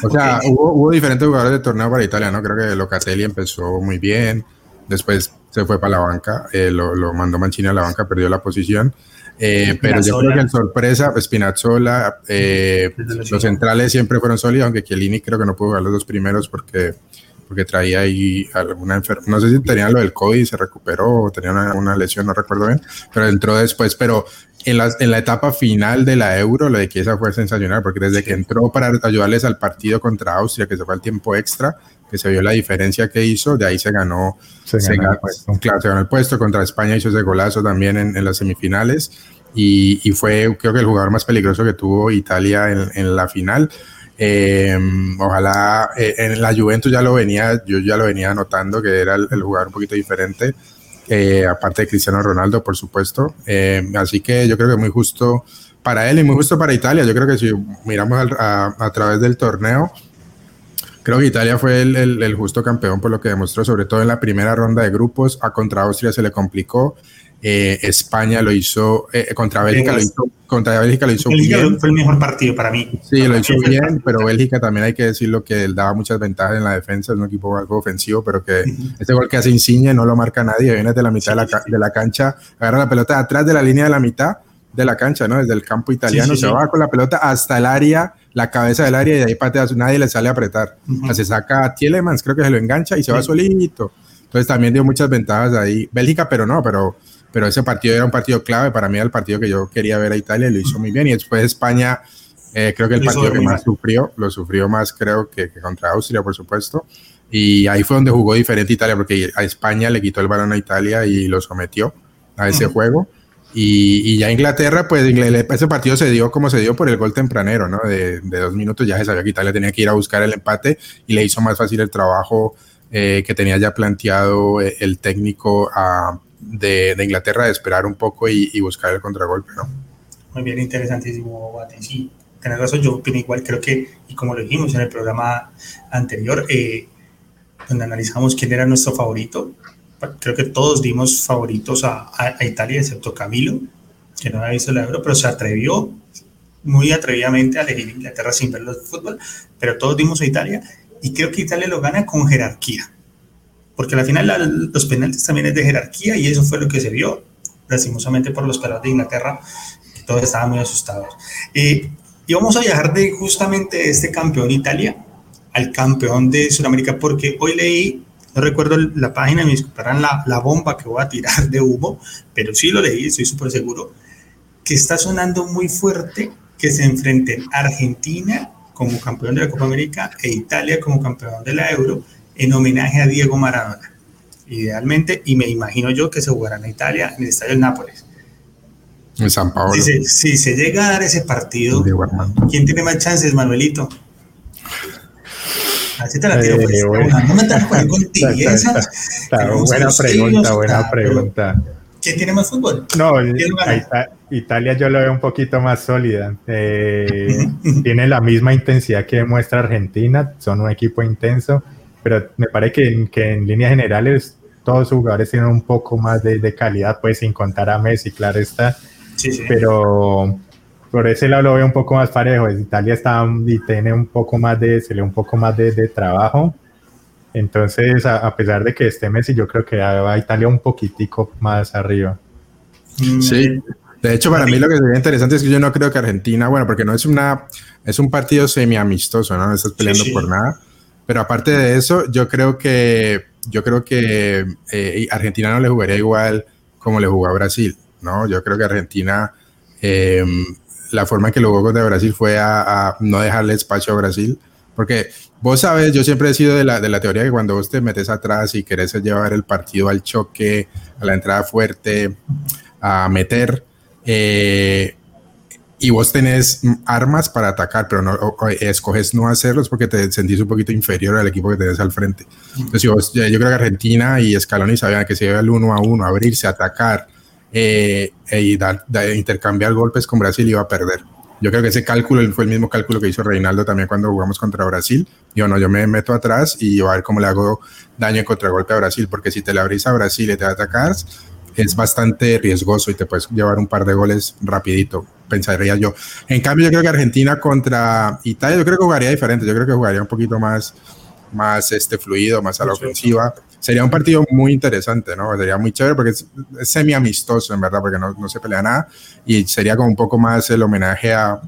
O sea, okay. hubo, hubo, diferentes jugadores de torneo para Italia, ¿no? Creo que Locatelli empezó muy bien, después se fue para la banca, eh, lo, lo, mandó Mancini a la banca, perdió la posición. Eh, pero yo creo que en sorpresa, Spinazzola, eh, los centrales siempre fueron sólidos, aunque Chiellini creo que no pudo jugar los dos primeros porque, porque traía ahí alguna enfermedad. No sé si tenía lo del COVID se recuperó o tenía una, una, lesión, no recuerdo bien, pero entró después. Pero en la, en la etapa final de la Euro, lo de Chiesa fue sensacional porque desde que entró para ayudarles al partido contra Austria, que se fue al tiempo extra, que se vio la diferencia que hizo, de ahí se ganó, se, se ganó, ganó, claro, se ganó el puesto, contra España hizo ese golazo también en, en las semifinales, y, y, fue creo que el jugador más peligroso que tuvo Italia en, en la final. Eh, ojalá eh, en la Juventus ya lo venía, yo ya lo venía notando que era el, jugador un poquito diferente, eh, aparte de Cristiano Ronaldo, por supuesto. así que yo creo que muy justo para él y muy justo para Italia. Yo creo que si miramos a, a, través del torneo, creo que Italia fue el, el, el, justo campeón por lo que demostró, sobre todo en la primera ronda de grupos. A contra Austria se le complicó. Eh, España lo hizo, eh, contra Bélgica lo hizo, contra Bélgica lo hizo bien. Fue el mejor partido para mí. Sí, lo hizo bien, pero Bélgica también hay que decirlo que él daba muchas ventajas en la defensa, es un equipo algo ofensivo, pero que este gol que hace Insigne no lo marca nadie, viene de la mitad de, la, de la cancha, agarra la pelota atrás de la línea de la mitad de la cancha, ¿no? Desde el campo italiano, se va con la pelota hasta el área, la cabeza del área y de ahí patea, nadie le sale a apretar. se saca a Tielemans, creo que se lo engancha y se va solito. Entonces también dio muchas ventajas ahí. Bélgica, pero no, pero pero ese partido era un partido clave, para mí era el partido que yo quería ver a Italia y lo hizo muy bien. Y después España, eh, creo que el partido que más sufrió, lo sufrió más creo que, contra Austria, por supuesto. Y ahí fue donde jugó diferente Italia, porque a España le quitó el balón a Italia y lo sometió a ese juego. Y, y, ya Inglaterra, pues ese partido se dio como se dio por el gol tempranero, ¿no? De, de, dos minutos ya se sabía que Italia tenía que ir a buscar el empate y le hizo más fácil el trabajo eh, que tenía ya planteado eh, el técnico a, de, Inglaterra de esperar un poco y, buscar el contragolpe, ¿no? Muy bien, interesantísimo, Guate. Sí, tenés razón, yo opino igual, creo que, y como lo dijimos en el programa anterior, eh, donde analizamos quién era nuestro favorito, creo que todos dimos favoritos a, a, Italia, excepto Camilo, que no había visto el euro, pero se atrevió muy atrevidamente a elegir Inglaterra sin ver el fútbol, pero todos dimos a Italia, y creo que Italia lo gana con jerarquía porque al final los penaltis también es de jerarquía y eso fue lo que se vio, lastimosamente por los pelados de Inglaterra, que todos estaban muy asustados. Eh, y vamos a viajar de justamente este campeón Italia al campeón de Sudamérica, porque hoy leí, no recuerdo la página, me disculparán la, la bomba que voy a tirar de humo, pero sí lo leí, estoy súper seguro, que está sonando muy fuerte que se enfrenten Argentina como campeón de la Copa América e Italia como campeón de la Euro en homenaje a Diego Maradona, idealmente, y me imagino yo que se jugará en Italia, en el Estadio del Nápoles. En San Paulo. Si se, llega a dar ese partido, ¿quién tiene más chances, Manuelito? Así te la tiro, pues. Eh, no me estás con Buena pregunta, buena pregunta. ¿Quién tiene más fútbol? No, Italia yo lo veo un poquito más sólida. Eh, tiene la misma intensidad que demuestra Argentina, son un equipo intenso pero me parece que, que en líneas generales todos los jugadores tienen un poco más de, de calidad, pues sin contar a Messi, claro está. Sí, sí. Pero por ese lado lo veo un poco más parejo. Italia está y tiene un poco más de, se le un poco más de, de trabajo. Entonces, a, pesar de que esté Messi, yo creo que va Italia un poquitico más arriba. Mm. Sí, de hecho, para mí lo que sería interesante es que yo no creo que Argentina, bueno, porque no es una, es un partido semi amistoso, ¿no? No estás peleando por nada. Pero aparte de eso, yo creo que, yo creo que eh, Argentina no le jugaría igual como le jugó a Brasil, ¿no? Yo creo que Argentina, em, la forma en que lo jugó contra Brasil fue a, no dejarle espacio a Brasil, porque vos sabes, yo siempre he sido de la, de la teoría que cuando vos te metes atrás y querés llevar el partido al choque, a la entrada fuerte, a meter, eh, y vos tenés armas para atacar, pero no escoges no hacerlos porque te sentís un poquito inferior al equipo que tenés al frente. Entonces, yo, creo que Argentina y Scaloni sabían que se iba el uno a uno, abrirse, atacar eh, y intercambiar golpes con Brasil iba a perder. Yo creo que ese cálculo fue el mismo cálculo que hizo Reinaldo también cuando jugamos contra Brasil. Yo no, yo me meto atrás y a ver cómo le hago daño en contragolpe a Brasil, porque si te le abrís a Brasil y te atacas, es bastante riesgoso y te puedes llevar un par de goles rapidito, pensaría yo. En cambio, yo creo que Argentina contra Italia, yo creo que jugaría diferente, yo creo que jugaría un poquito más, más este, fluido, más a la ofensiva. Sería un partido muy interesante, ¿no? Sería muy chévere porque es, semi amistoso, en verdad, porque no, no, se pelea nada y sería como un poco más el homenaje a,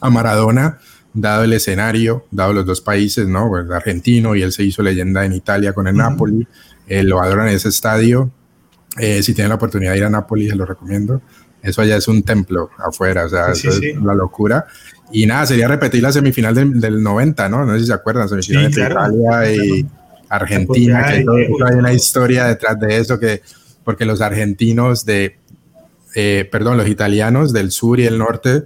a Maradona dado el escenario, dado los dos países, ¿no? Pues argentino y él se hizo leyenda en Italia con el Napoli, eh, lo adoran en ese estadio eh, si tienen la oportunidad de ir a Nápoles, se lo recomiendo. Eso allá es un templo afuera, o sea, eso es la locura. Y nada, sería repetir la semifinal del, del 90, ¿no? No sé si se acuerdan, semifinal entre Italia y Argentina, que hay una historia detrás de eso, que porque los argentinos de eh, perdón, los italianos del sur y el norte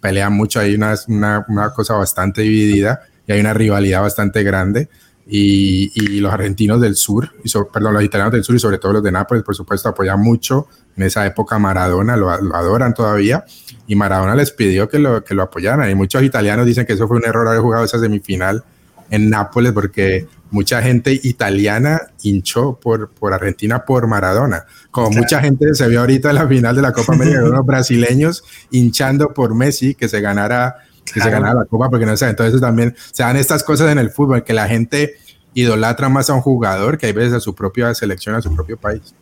pelean mucho, hay una, una, cosa bastante dividida y hay una rivalidad bastante grande. Y, y los argentinos del sur, y perdón, los italianos del sur y sobre todo los de Nápoles, por supuesto, apoyan mucho en esa época Maradona, lo, lo, adoran todavía, y Maradona les pidió que lo, que lo apoyaran. Y muchos italianos dicen que eso fue un error haber jugado esa semifinal en Nápoles porque mucha gente italiana hinchó por, por Argentina por Maradona. Como mucha gente se vio ahorita en la final de la Copa América, unos brasileños hinchando por Messi que se ganara, que se ganara la Copa, porque no sé, entonces también se dan estas cosas en el fútbol, que la gente idolatra más a un jugador que hay veces a su propia selección, a su propio país.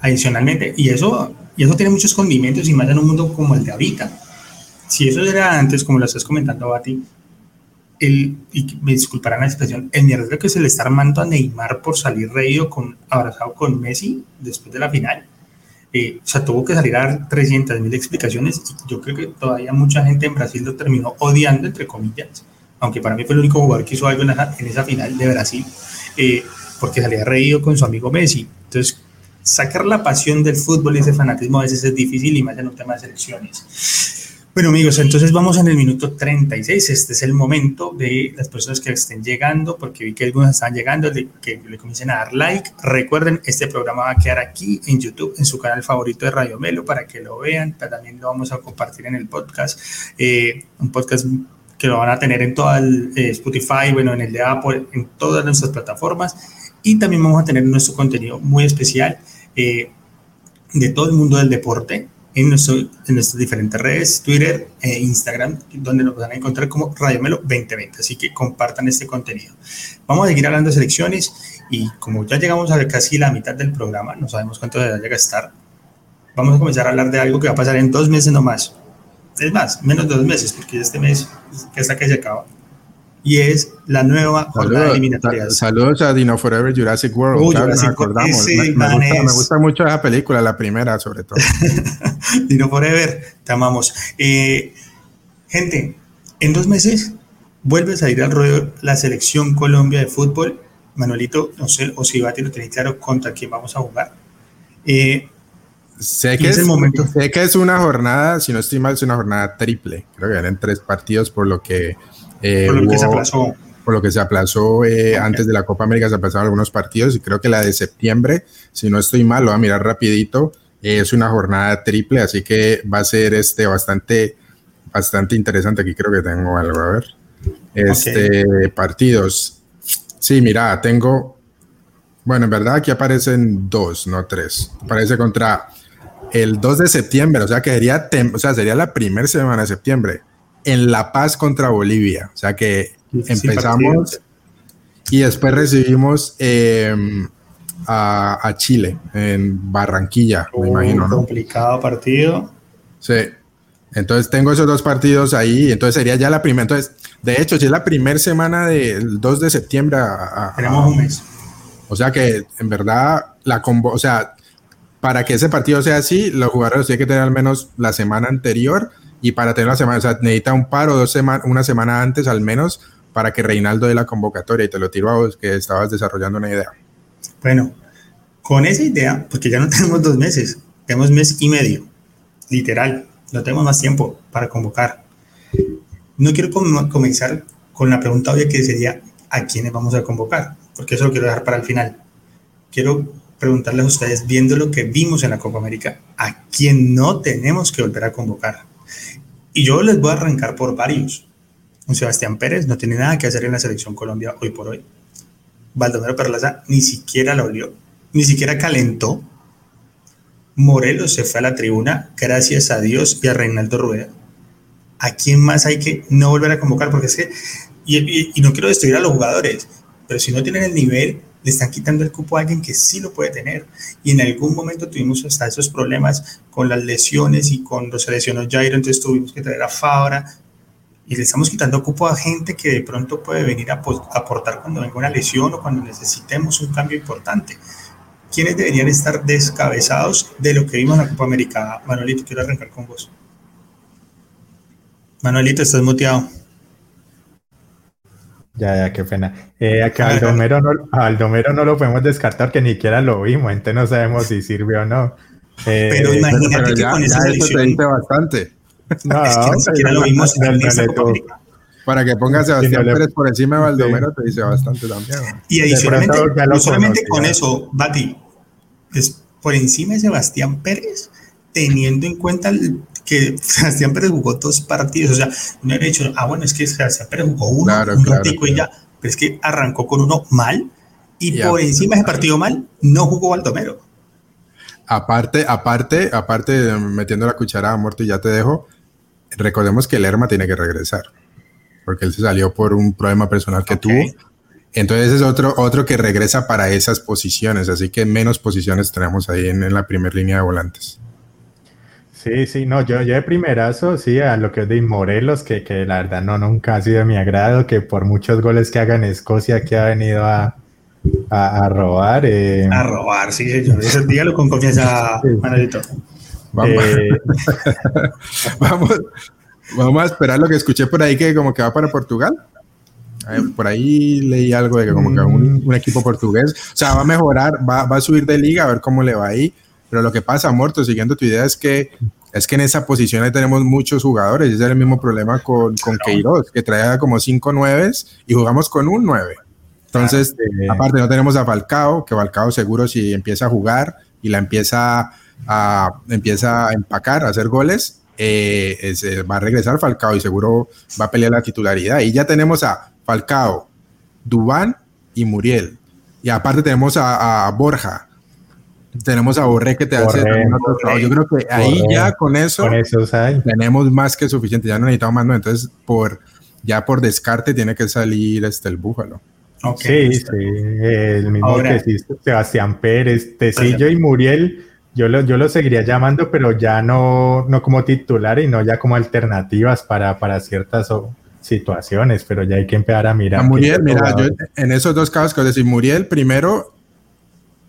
Adicionalmente, y eso, y eso tiene muchos condimentos y más en un mundo como el de ahorita. Si eso era antes, como lo estás comentando, Bati, el, y me disculparán la expresión, el mierda que se le está armando a Neymar por salir reído con, abrazado con Messi después de la final. Eh, o sea, tuvo que salir a dar 300 mil explicaciones y yo creo que todavía mucha gente en Brasil lo terminó odiando, entre comillas, aunque para mí fue el único jugador que hizo algo en esa, final de Brasil, eh, porque salía reído con su amigo Messi. Entonces, sacar la pasión del fútbol y ese fanatismo a veces es difícil y más en un tema de selecciones. Bueno amigos, entonces vamos en el minuto 36. Este es el momento de las personas que estén llegando, porque vi que algunas están llegando, que le comiencen a dar like. Recuerden, este programa va a quedar aquí en YouTube, en su canal favorito de Radio Melo, para que lo vean. También lo vamos a compartir en el podcast. Eh, un podcast que lo van a tener en todo el eh, Spotify, bueno, en el de Apple, en todas nuestras plataformas. Y también vamos a tener nuestro contenido muy especial eh, de todo el mundo del deporte en, en nuestras diferentes redes, Twitter e Instagram, donde nos van a encontrar como Radio Melo 2020. Así que compartan este contenido. Vamos a seguir hablando de selecciones y como ya llegamos a casi la mitad del programa, no sabemos cuánto se va a gastar, vamos a comenzar a hablar de algo que va a pasar en dos meses nomás. Es más, menos de dos meses, porque este mes, que hasta que se acaba, y es la nueva jornada eliminatoria. Saludos a Dino Forever Jurassic World. Uh, Jurassic acordamos. me, me, gusta, mucho esa película, la primera sobre todo. Dino Forever, te amamos. Eh, gente, en dos meses vuelve a salir al ruedo la selección Colombia de fútbol. Manuelito, no sé, o si Bati lo tenéis claro contra quién vamos a jugar. Eh, sé que es, sé que es una jornada, si no estoy mal, es una jornada triple. Creo que vienen tres partidos, por lo que eh, por lo que se aplazó. Por lo que se aplazó eh, antes de la Copa América, se aplazaron algunos partidos y creo que la de septiembre, si no estoy mal, lo voy a mirar rapidito, es una jornada triple, así que va a ser este bastante, bastante interesante. Aquí creo que tengo algo, a ver. Este, partidos. Sí, mira, tengo, bueno, en verdad aquí aparecen dos, no tres. Aparece contra el 2 de septiembre, o sea que sería, o sea, sería la primera semana de septiembre en La Paz contra Bolivia. O sea que empezamos y después recibimos em, a, Chile en Barranquilla, me imagino. Un complicado partido. Sí. Entonces tengo esos dos partidos ahí, entonces sería ya la primera. Entonces, de hecho, si es la primera semana del 2 de septiembre. Tenemos un mes. O sea que en verdad la combo, o sea, para que ese partido sea así, los jugadores tienen que tener al menos la semana anterior y para tener la semana, o sea, necesita un par o dos semanas, una semana antes al menos para que Reinaldo dé la convocatoria y te lo tiro a vos que estabas desarrollando una idea. Bueno, con esa idea, porque ya no tenemos dos meses, tenemos mes y medio, literal, no tenemos más tiempo para convocar. No quiero comenzar con la pregunta obvia que sería, ¿a quiénes vamos a convocar? Porque eso lo quiero dejar para el final. Quiero preguntarles a ustedes, viendo lo que vimos en la Copa América, ¿a quién no tenemos que volver a convocar? Y yo les voy a arrancar por varios. Sebastián Pérez no tiene nada que hacer en la selección Colombia hoy por hoy. Baldomero Perlaza ni siquiera lo olió, ni siquiera calentó. Morelos se fue a la tribuna, gracias a Dios y a Reinaldo Rueda. ¿A quién más hay que no volver a convocar? Porque es que, y, y no quiero destruir a los jugadores, pero si no tienen el nivel, le están quitando el cupo a alguien que sí lo puede tener. Y en algún momento tuvimos hasta esos problemas con las lesiones y con los lesionó Jairo, entonces tuvimos que traer a Fabra y le estamos quitando cupo a gente que de pronto puede venir a aportar cuando venga una lesión o cuando necesitemos un cambio importante. ¿Quiénes deberían estar descabezados de lo que vimos en la Copa América? Manuelito, quiero arrancar con vos. Manuelito, estás muteado. Ya, ya, qué pena. Eh, acá Aldomero no, Aldomero no lo podemos descartar, que ni siquiera lo vimos, entonces no sabemos si sirve o no. Eh, pero imagínate que con esa selección... bastante. No, es que ni siquiera lo vimos en esa Copa para que ponga a Sebastián Pérez por encima de Baldomero, te dice bastante también. Y adicionalmente, no solamente con eso, Bati, es por encima de Sebastián Pérez, teniendo en cuenta que Sebastián Pérez jugó dos partidos, o sea, no he dicho, ah, bueno, es que Sebastián Pérez jugó uno, un ratico y ya, pero es que arrancó con uno mal y por encima de ese partido mal no jugó Baldomero. Aparte, aparte, aparte, metiendo la cuchara muerto y ya te dejo, recordemos que Lerma tiene que regresar porque él se salió por un problema personal que tuvo. Entonces es otro, otro que regresa para esas posiciones, así que menos posiciones tenemos ahí en, la primera línea de volantes. Sí, sí, no, yo, yo de primerazo, sí, a lo que es de Morelos, que, que la verdad no, nunca ha sido de mi agrado, que por muchos goles que haga en Escocia, que ha venido a, a, robar. Eh. A robar, sí, señor. Eso dígalo con confianza, Manuelito. Vamos. Eh. Vamos, Vamos a esperar lo que escuché por ahí que como que va para Portugal. por ahí leí algo de que como que un, un, equipo portugués, o sea, va a mejorar, va, va, a subir de liga, a ver cómo le va ahí. Pero lo que pasa, Morto, siguiendo tu idea, es que es que en esa posición ahí tenemos muchos jugadores. Ese es el mismo problema con, con Queiroz, que traía como cinco nueves y jugamos con un nueve. Entonces, aparte no tenemos a Falcao, que Falcao seguro si empieza a jugar y la empieza a, empieza a empacar, a hacer goles, eh, va a regresar Falcao y seguro va a pelear la titularidad. Y ya tenemos a Falcao, Dubán y Muriel. Y aparte tenemos a, Borja. Tenemos a Borré que te hace Yo creo que ahí ya con eso, tenemos más que suficiente. Ya no necesitamos más. No. Entonces, por, ya por descarte tiene que salir este, el Búfalo. sí, sí. El mismo que Sebastián Pérez, Tecillo y Muriel yo lo, yo lo seguiría llamando, pero ya no, no como titular y no ya como alternativas para, para ciertas situaciones, pero ya hay que empezar a mirar. A Muriel, mira, yo en esos dos casos, que decir, Muriel, primero,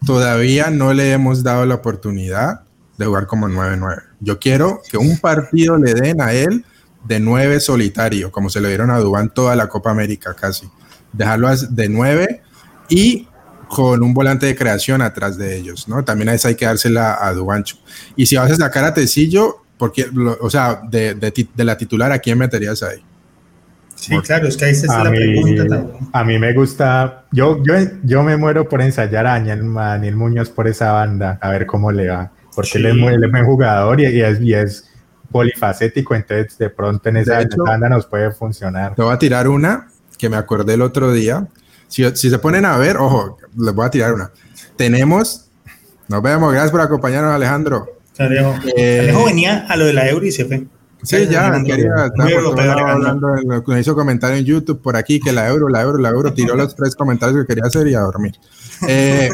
todavía no le hemos dado la oportunidad de jugar como 9-9. Yo quiero que un partido le den a él de 9 solitario, como se le dieron a Dubán toda la Copa América casi. Dejarlo de 9 y con un volante de creación atrás de ellos, ¿no? También a esa hay que dársela a Duancho. Y si vas a sacar a Tecillo, porque, o sea, de, de, la titular, ¿a quién meterías ahí? Sí, claro, es que ahí está la pregunta también. A mí me gusta, yo, yo, yo me muero por ensayar a Daniel, Muñoz por esa banda, a ver cómo le va, porque él, es muy, buen jugador y, es, y es polifacético, entonces de pronto en esa, banda nos puede funcionar. Te voy a tirar una que me acordé el otro día, si, se ponen a ver, ojo, les voy a tirar una. Tenemos, nos vemos, gracias por acompañarnos, Alejandro. Alejo, eh, Alejo venía a lo de la Euro y se fue. Sí, ya, quería, hablando, me hizo comentario en YouTube por aquí que la euro, la euro, la euro, tiró los tres comentarios que quería hacer y a dormir. Eh,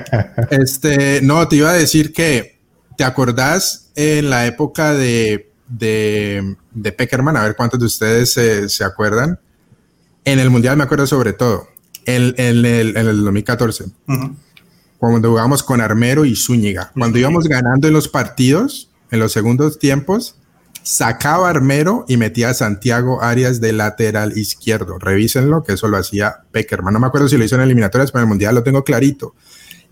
este, no, te iba a decir que, ¿te acordás en la época de, de, de Peckerman? A ver cuántos de ustedes se, se acuerdan. En el Mundial me acuerdo sobre todo en, el, 2014, cuando jugábamos con Armero y Zúñiga. Cuando íbamos ganando en los partidos, en los segundos tiempos, sacaba Armero y metía a Santiago Arias de lateral izquierdo. Revísenlo, que eso lo hacía Peckerman. No me acuerdo si lo hizo en eliminatorias, pero en el Mundial lo tengo clarito.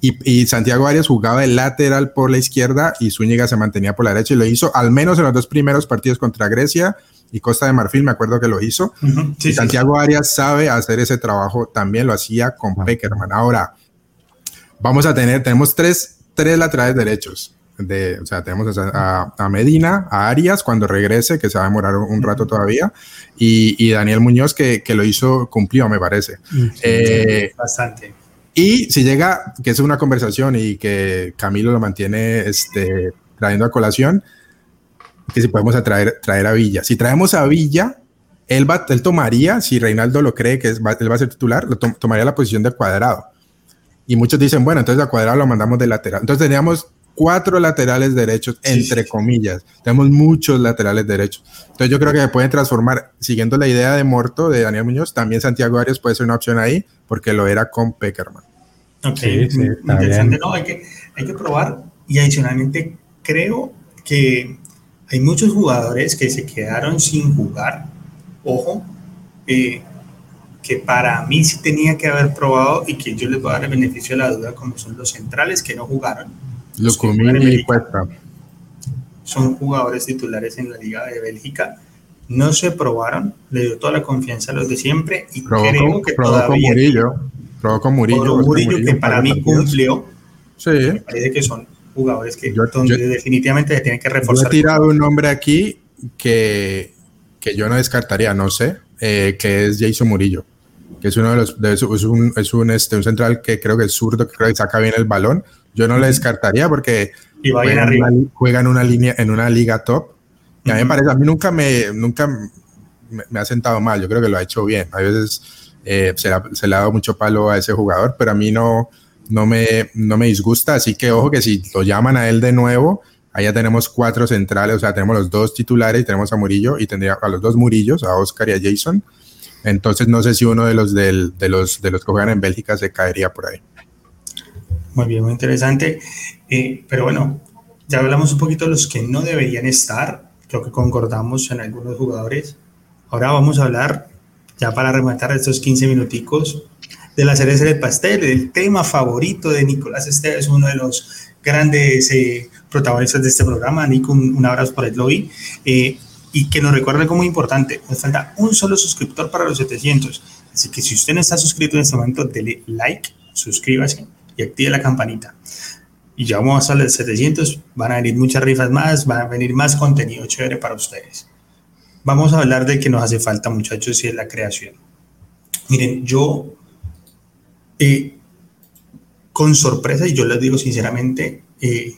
Y, Santiago Arias jugaba de lateral por la izquierda y Zúñiga se mantenía por la derecha y lo hizo al menos en los dos primeros partidos contra Grecia y Costa de Marfil, me acuerdo que lo hizo. Santiago Arias sabe hacer ese trabajo, también lo hacía con Peckerman. Ahora, vamos a tener, tenemos tres, tres laterales derechos. De, o sea, tenemos a, Medina, a Arias cuando regrese, que se va a demorar un rato todavía, y, Daniel Muñoz, que, que, lo hizo, cumplió, me parece. Eh, bastante. Y si llega, que es una conversación y que Camilo lo mantiene este, trayendo a colación, que si podemos atraer, traer a Villa. Si traemos a Villa, él, va, él tomaría, si Reinaldo lo cree que es, él va a ser titular, lo tomaría la posición de cuadrado. Y muchos dicen, bueno, entonces a cuadrado lo mandamos de lateral. Entonces teníamos cuatro laterales derechos, entre comillas. Tenemos muchos laterales derechos. Entonces yo creo que se pueden transformar, siguiendo la idea de Morto, de Daniel Muñoz, también Santiago Arias puede ser una opción ahí, porque lo era con Peckerman. Ok, interesante. No, hay que, hay que probar. Y adicionalmente, creo que hay muchos jugadores que se quedaron sin jugar, ojo, eh, que para mí sí tenía que haber probado y que yo les voy a dar el beneficio de la duda, como son los centrales que no jugaron, Lucumini y Cuesta. Son jugadores titulares en la Liga de Bélgica. No se probaron, le dio toda la confianza a los de siempre y creo que todavía. Murillo, probó con Murillo. Murillo, que para mí cumplió. Sí. Me parece que son jugadores que definitivamente se tienen que reforzar. Yo he tirado un nombre aquí que, que yo no descartaría, no sé, eh, que es Jason Murillo, que es uno de los, es, un, es un, este, un central que creo que es zurdo, que creo que saca bien el balón. Yo no le descartaría porque juega, en una, juega, en una, línea, en una liga top. Y a mí me parece, a mí nunca me, nunca me, ha sentado mal, yo creo que lo ha hecho bien. A veces eh, se, se, le ha dado mucho palo a ese jugador, pero a mí no, no me, no me disgusta, así que ojo que si lo llaman a él de nuevo, allá tenemos cuatro centrales, o sea, tenemos los dos titulares y tenemos a Murillo y tendría a los dos Murillos, a Oscar y a Jason. Entonces no sé si uno de los, del, de los, de los que juegan en Bélgica se caería por ahí. Muy bien, muy interesante. Eh, pero bueno, ya hablamos un poquito de los que no deberían estar, creo que concordamos en algunos jugadores. Ahora vamos a hablar, ya para rematar estos 15 minuticos, de la cereza del pastel, el tema favorito de Nicolás Esteves, uno de los grandes eh, protagonistas de este programa. Nico, un, abrazo por el lobby. Eh, y que nos recuerde como importante, nos falta un solo suscriptor para los 700. Así que si usted no está suscrito en este momento, dele like, suscríbase y active la campanita. Y ya vamos a los 700, van a venir muchas rifas más, van a venir más contenido chévere para ustedes. Vamos a hablar de que nos hace falta, muchachos, y es la creación. Miren, yo eh, con sorpresa, y yo les digo sinceramente, eh,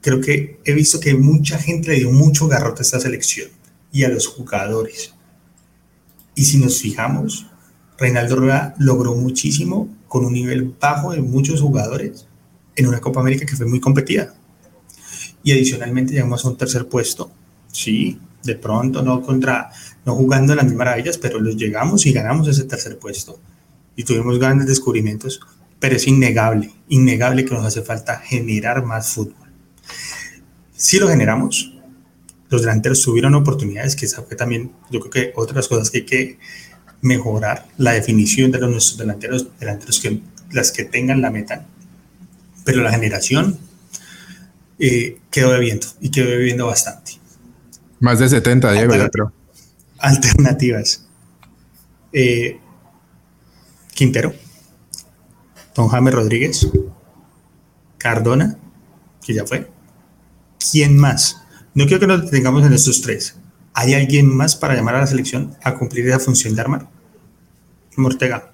creo que he visto que mucha gente le dio mucho garrote a esta selección y a los jugadores. Y si nos fijamos, Reinaldo Rueda logró muchísimo con un nivel bajo de muchos jugadores en una Copa América que fue muy competida. Y adicionalmente llegamos a un tercer puesto. Sí, de pronto, no contra, no jugando en las maravillas, pero los llegamos y ganamos ese tercer puesto y tuvimos grandes descubrimientos, pero es innegable, innegable que nos hace falta generar más fútbol. Si lo generamos, los delanteros tuvieron oportunidades, que fue también, yo creo que otras cosas que hay que mejorar, la definición de los nuestros delanteros, delanteros que las que tengan la meta, pero la generación eh, quedó bebiendo y quedó bebiendo bastante. Más de 70, Diego. Alternativas. Eh, Quintero, Don James Rodríguez, Cardona, que ya fue. ¿Quién más? No quiero que nos detengamos en estos tres. ¿Hay alguien más para llamar a la selección a cumplir esa función de armar? Mortega.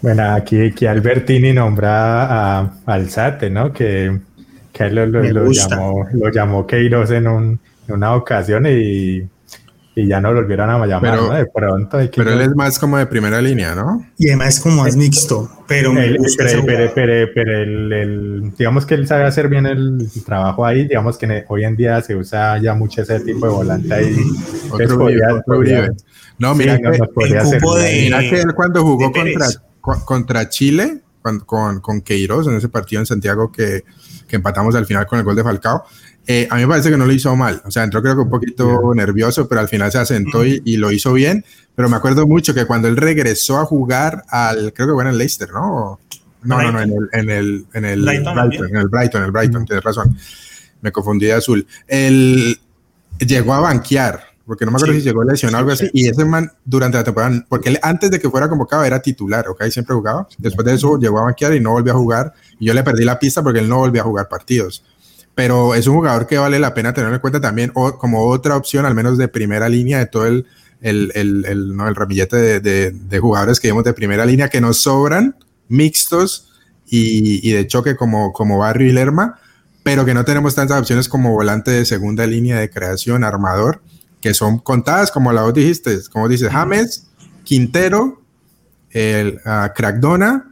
Bueno, aquí, aquí Albertini nombra a Alzate, ¿no? Que, que lo, lo, llamó, lo llamó Queiroz en, un, en una ocasión y y ya no lo volvieron a llamar, pero, ¿no? De pronto hay que Pero él es más como de primera línea, ¿no? Y además es como más mixto, pero pero, el, digamos que él sabe hacer bien el, trabajo ahí, digamos que hoy en día se usa ya mucho ese tipo de volante ahí. otro, No, mira, que, él cuando jugó contra, contra Chile, con, con, Queiroz en ese partido en Santiago que, que empatamos al final con el gol de Falcao, eh, a mí me parece que no lo hizo mal. O sea, entró creo que un poquito nervioso, pero al final se asentó y, lo hizo bien. Pero me acuerdo mucho que cuando él regresó a jugar al, creo que fue en el Leicester, ¿no? No, no, no, en el, en el, en el Brighton, en el Brighton, el Brighton, tienes razón. Me confundí de azul. Él llegó a banquear, porque no me acuerdo si llegó lesionado o algo así, y ese man durante la temporada, porque él antes de que fuera convocado era titular, ¿ok? Siempre jugaba. Después de eso llegó a banquear y no volvió a jugar. Y yo le perdí la pista porque él no volvió a jugar partidos pero es un jugador que vale la pena tener en cuenta también o, como otra opción, al menos de primera línea de todo el, el, el, ¿no? el ramillete de, de, jugadores que vemos de primera línea que nos sobran, mixtos y, y, de choque como, como Barrio y Lerma, pero que no tenemos tantas opciones como volante de segunda línea de creación, armador, que son contadas, como la vos dijiste, como dices, James, Quintero, el uh, Crackdona,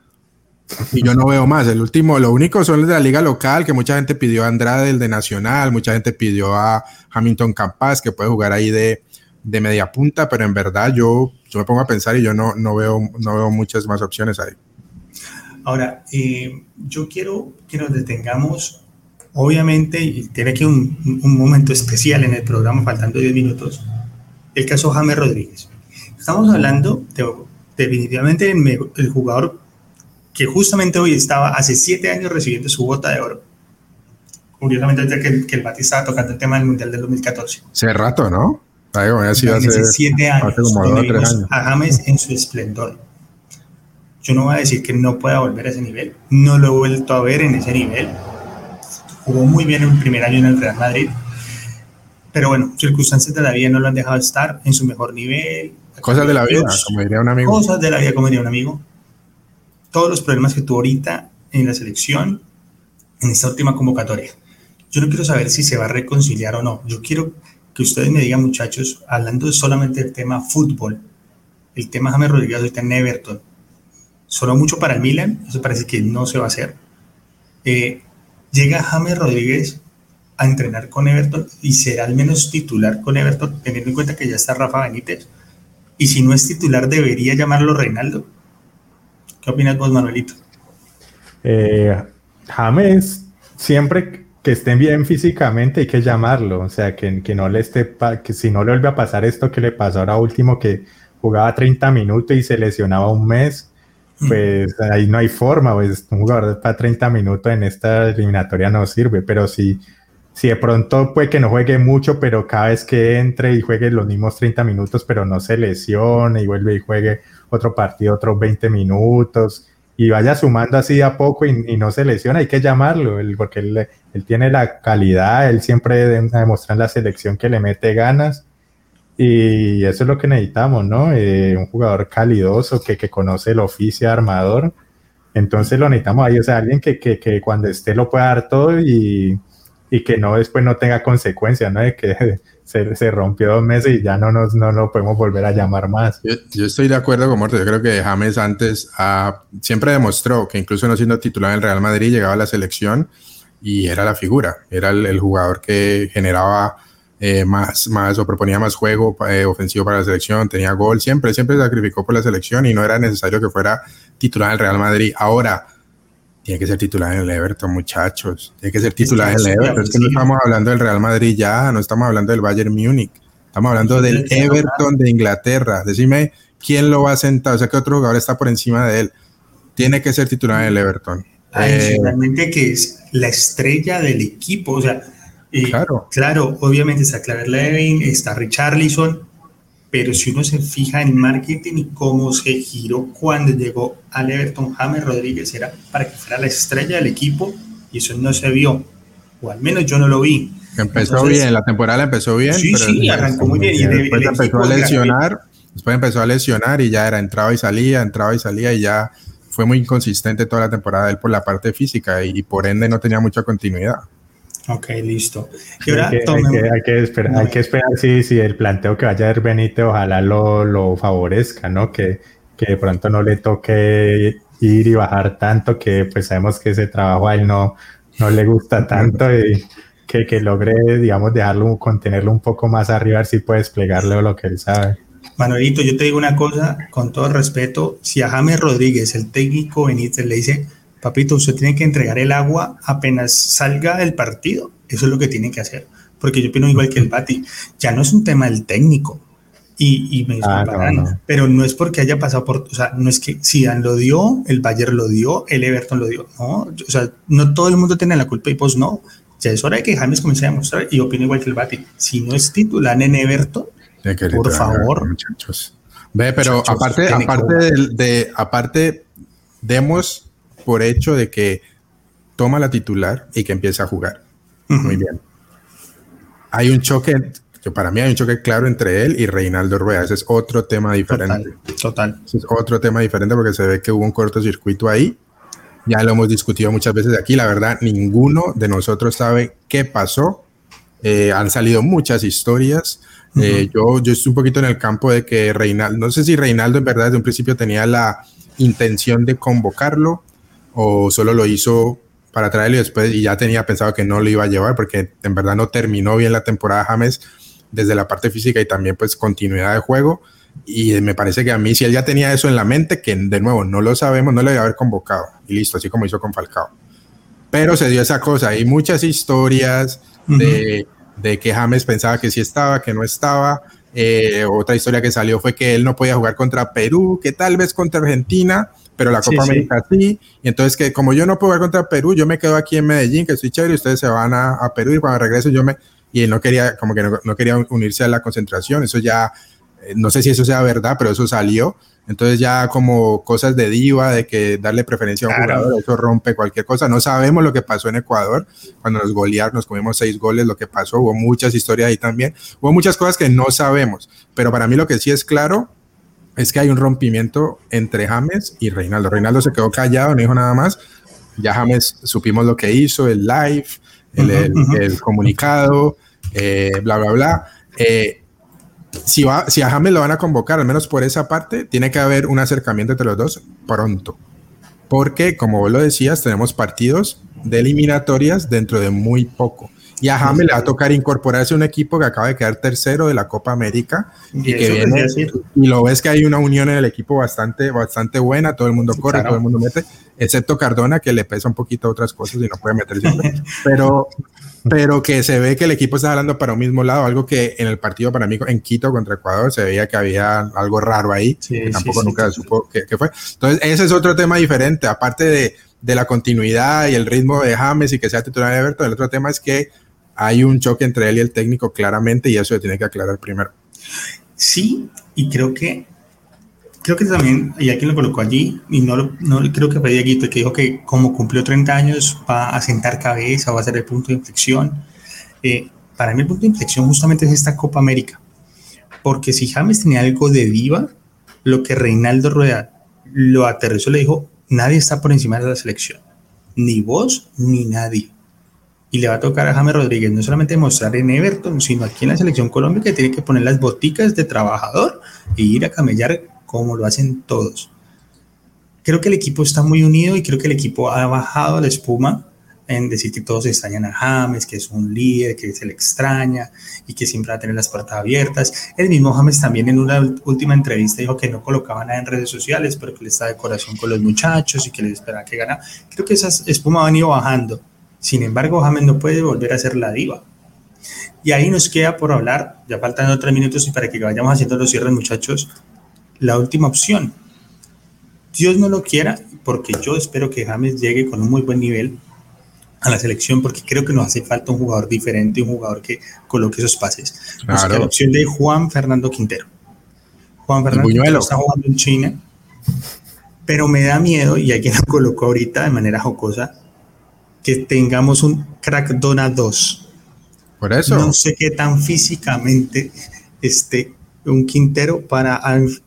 y yo no veo más. El último, lo único son los de la liga local, que mucha gente pidió a Andrade, el de Nacional, mucha gente pidió a Hamilton Campas, que puede jugar ahí de, de media punta, pero en verdad yo, yo me pongo a pensar y yo no, no, veo, no veo muchas más opciones ahí. Ahora, eh, yo quiero que nos detengamos, obviamente, y tiene aquí un, un, momento especial en el programa, faltando 10 minutos, el caso James Rodríguez. Estamos hablando de, definitivamente el jugador que justamente hoy estaba hace siete años recibiendo su bota de oro curiosamente desde que, que el Bati estaba tocando el tema del Mundial del 2014. Hace rato, ¿no? Ahí, sido hace, siete años, hace como dos, tres años. a James en su esplendor. Yo no voy a decir que no pueda volver a ese nivel, no lo he vuelto a ver en ese nivel. Jugó muy bien en el primer año en el Real Madrid, pero bueno, circunstancias de la vida no lo han dejado estar en su mejor nivel. Cosas de la vida, como diría un amigo. Cosas de la vida, como diría un amigo. Todos los problemas que tuvo ahorita en la selección, en esta última convocatoria. Yo no quiero saber si se va a reconciliar o no. Yo quiero que ustedes me digan, muchachos, hablando solamente del tema fútbol, el tema James Rodríguez ahorita en Everton, sonó mucho para el Milan, eso parece que no se va a hacer. Eh, llega James Rodríguez a entrenar con Everton y será al menos titular con Everton, teniendo en cuenta que ya está Rafa Benítez. Y si no es titular, debería llamarlo Reinaldo. ¿Qué opinas vos, Manuelito? Eh, James, siempre que estén bien físicamente hay que llamarlo, o sea, que, que no le esté, que si no le vuelve a pasar esto que le pasó ahora último, que jugaba 30 minutos y se lesionaba un mes, mm. pues ahí no hay forma, pues un jugador para 30 minutos en esta eliminatoria no sirve, pero si, si de pronto puede que no juegue mucho, pero cada vez que entre y juegue los mismos 30 minutos, pero no se lesione y vuelve y juegue otro partido, otros 20 minutos, y vaya sumando así a poco y, no se lesiona, hay que llamarlo, porque él, tiene la calidad, él siempre demuestra en la selección que le mete ganas y eso es lo que necesitamos, ¿no? Eh, un jugador calidoso que, que, conoce el oficio armador, entonces lo necesitamos ahí, o sea, alguien que, que, que cuando esté lo pueda dar todo y, y que no después no tenga consecuencias, ¿no? De que se, se, rompió dos meses y ya no nos no lo podemos volver a llamar más. Yo, estoy de acuerdo con Morto. Yo creo que James antes siempre demostró que incluso no siendo titular en el Real Madrid llegaba a la selección y era la figura, era el, jugador que generaba eh, más, más o proponía más juego eh, ofensivo para la selección, tenía gol, siempre, siempre sacrificó por la selección y no era necesario que fuera titular en el Real Madrid. Ahora, tiene que ser titular en el Everton, muchachos. Tiene que ser titular en el Everton. Es que no estamos hablando del Real Madrid ya, no estamos hablando del Bayern Múnich. Estamos hablando del Everton de Inglaterra. Decime quién lo va a sentar. O sea, que otro jugador está por encima de él. Tiene que ser titular en el Everton. Adicionalmente, eh, que es la estrella del equipo. O sea, eh, claro. claro, obviamente está Claver Levin, está Richarlison, pero si uno se fija en marketing y cómo se giró cuando llegó al Everton, James Rodríguez era para que fuera la estrella del equipo y eso no se vio, o al menos yo no lo vi. Empezó bien, la temporada empezó bien. Sí, sí, arrancó muy bien. Y después empezó a lesionar, después empezó a lesionar y ya era entraba y salía, entraba y salía y ya fue muy inconsistente toda la temporada él por la parte física y por ende no tenía mucha continuidad. Ok, listo. Y ahora hay, que, hay, que, esperar, hay que esperar si, si el planteo que vaya a dar Benítez ojalá lo, lo favorezca, ¿no? Que, que de pronto no le toque ir y bajar tanto, que pues sabemos que ese trabajo a él no, no le gusta tanto y que, que logre, digamos, dejarlo, contenerlo un poco más arriba, a ver si puede desplegarle lo que él sabe. Manuelito, yo te digo una cosa, con todo respeto, si a James Rodríguez, el técnico Benítez, le dice papito, usted tiene que entregar el agua apenas salga el partido. Eso es lo que tiene que hacer. Porque yo opino igual que el Bati. Ya no es un tema del técnico. Y, me ah, pero no es porque haya pasado por, o sea, no es que Zidane lo dio, el Bayern lo dio, el Everton lo dio, no, o sea, no todo el mundo tiene la culpa y pues no, ya es hora de que James comience a demostrar y opino igual que el Bati, si no es titular en Everton, por favor. Muchachos. Ve, pero aparte, aparte de, aparte, demos por hecho de que toma la titular y que empieza a jugar. Muy bien. Hay un choque, que para mí hay un choque claro entre él y Reinaldo Rueda. Ese es otro tema diferente. Total. es otro tema diferente porque se ve que hubo un cortocircuito ahí. Ya lo hemos discutido muchas veces aquí. La verdad, ninguno de nosotros sabe qué pasó. Eh, han salido muchas historias. Eh, yo, yo estoy un poquito en el campo de que Reinaldo, no sé si Reinaldo en verdad desde un principio tenía la intención de convocarlo o solo lo hizo para traerlo y después y ya tenía pensado que no lo iba a llevar porque en verdad no terminó bien la temporada James desde la parte física y también pues continuidad de juego. Y me parece que a mí si él ya tenía eso en la mente que de nuevo no lo sabemos no le debe haber convocado. Y listo así como hizo con Falcao. Pero se dio esa cosa hay muchas historias de, de, que James pensaba que sí estaba que no estaba. Eh, otra historia que salió fue que él no podía jugar contra Perú que tal vez contra Argentina pero la Copa América sí. Y entonces que como yo no puedo jugar contra Perú, yo me quedo aquí en Medellín, que estoy chévere, y ustedes se van a, a Perú y cuando regreso yo me... Y él no quería, como que no, quería unirse a la concentración, eso ya, eh, no sé si eso sea verdad, pero eso salió. Entonces ya como cosas de diva, de que darle preferencia a un jugador, eso rompe cualquier cosa. No sabemos lo que pasó en Ecuador, cuando nos golearon, nos comimos seis goles, lo que pasó, hubo muchas historias ahí también, hubo muchas cosas que no sabemos, pero para mí lo que sí es claro es que hay un rompimiento entre James y Reinaldo. Reinaldo se quedó callado, no dijo nada más, ya James supimos lo que hizo, el live, el, comunicado, eh, bla, bla, bla. Eh, si, va, si a James lo van a convocar, al menos por esa parte, tiene que haber un acercamiento entre los dos pronto. Porque, como vos lo decías, tenemos partidos de eliminatorias dentro de muy poco. Y a James le va a tocar incorporarse a un equipo que acaba de quedar tercero de la Copa América y, que viene, y lo ves que hay una unión en el equipo bastante, bastante buena, todo el mundo corre, todo el mundo mete, excepto Cardona que le pesa un poquito otras cosas y no puede meterse. pero, pero que se ve que el equipo está hablando para un mismo lado, algo que en el partido para mí en Quito contra Ecuador se veía que había algo raro ahí, que tampoco nunca supo qué, fue. Entonces, ese es otro tema diferente, aparte de, de, la continuidad y el ritmo de James y que sea titular de Everton, el otro tema es que hay un choque entre él y el técnico claramente y eso se tiene que aclarar primero. Sí, y creo que creo que también, y alguien lo colocó allí, y no, no creo que fue Dieguito, que dijo que como cumplió 30 años va a sentar cabeza, va a ser el punto de inflexión. Eh, para mí el punto de inflexión justamente es esta Copa América, porque si James tenía algo de diva, lo que Reinaldo Rueda lo aterrizó, le dijo, nadie está por encima de la selección, ni vos ni nadie. Y le va a tocar a James Rodríguez no solamente mostrar en Everton, sino aquí en la selección Colombia que tiene que poner las boticas de trabajador e ir a camellar como lo hacen todos. Creo que el equipo está muy unido y creo que el equipo ha bajado la espuma en decir que todos extrañan a James, que es un líder, que se le extraña y que siempre va a tener las puertas abiertas. El mismo James también en una última entrevista dijo que no colocaba nada en redes sociales, pero que le está de corazón con los muchachos y que le esperaba que gana. Creo que esas espuma han ido bajando. Sin embargo, James no puede volver a ser la diva. Y ahí nos queda por hablar, ya faltan otros minutos y para que vayamos haciendo los cierres, muchachos, la última opción. Dios no lo quiera, porque yo espero que James llegue con un muy buen nivel a la selección, porque creo que nos hace falta un jugador diferente, un jugador que coloque esos pases. Claro. la opción de Juan Fernando Quintero. Juan Fernando Quintero está jugando en China, pero me da miedo, y alguien lo colocó ahorita de manera jocosa, que tengamos un crack Dona 2. Por eso. No sé qué tan físicamente esté un Quintero para,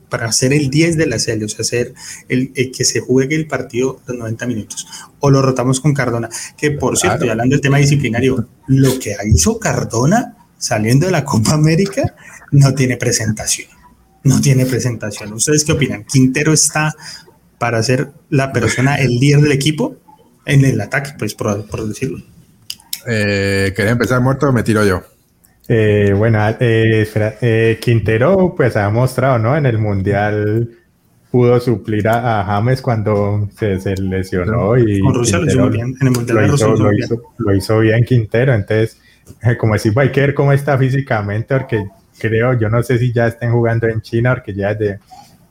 para hacer el 10 de la serie, o sea, hacer el, que se juegue el partido los 90 minutos. O lo rotamos con Cardona, que por cierto, hablando del tema disciplinario, lo que hizo Cardona saliendo de la Copa América no tiene presentación. No tiene presentación. ¿Ustedes qué opinan? ¿Quintero está para ser la persona, el líder del equipo en el ataque, pues por, por decirlo? Eh, ¿Quería empezar muerto o me tiro yo? Eh, bueno, eh, eh, Quintero pues ha mostrado, ¿no? En el Mundial pudo suplir a, James cuando se, lesionó y lo hizo bien. En el Mundial lo, hizo, bien Quintero, entonces como decimos hay que ver cómo está físicamente porque creo, yo no sé si ya estén jugando en China porque ya desde,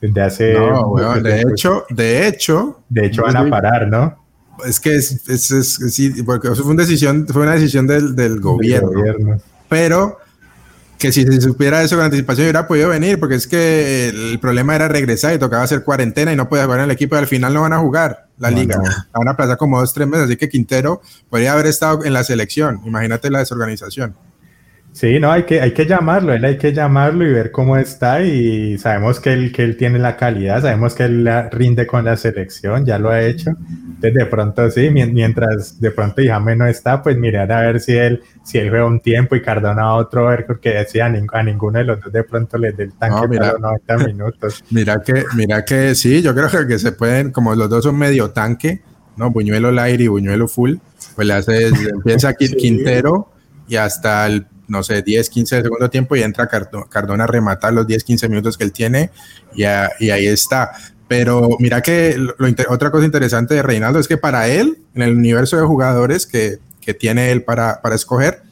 desde hace... No, de hecho, de hecho... De hecho van a parar, ¿no? Es que es, es, es, sí, porque fue una decisión, fue una decisión del, del gobierno. pero que si se supiera eso con anticipación hubiera podido venir, porque es que el problema era regresar y tocaba hacer cuarentena y no podía jugar en el equipo y al final no van a jugar la liga, van a pasar como dos, tres meses, así que Quintero podría haber estado en la selección, imagínate la desorganización. Sí, no, hay que, hay que llamarlo, él hay que llamarlo y ver cómo está y sabemos que él, que él tiene la calidad, sabemos que él rinde con la selección, ya lo ha hecho, entonces de pronto sí, mientras de pronto James no está, pues mirar a ver si él, si él juega un tiempo y Cardona a otro, ver porque decía a, ninguno de los dos de pronto les dé el tanque mira, 90 minutos. Mira que, mira que sí, yo creo que, se pueden, como los dos son medio tanque, ¿no? Buñuelo aire y Buñuelo full, pues le hace, empieza aquí Quintero y hasta el no sé, 10, 15 de segundo tiempo y entra Cardona a rematar los 10, 15 minutos que él tiene y, ahí está. Pero mira que otra cosa interesante de Reinaldo es que para él, en el universo de jugadores que, tiene él para, escoger,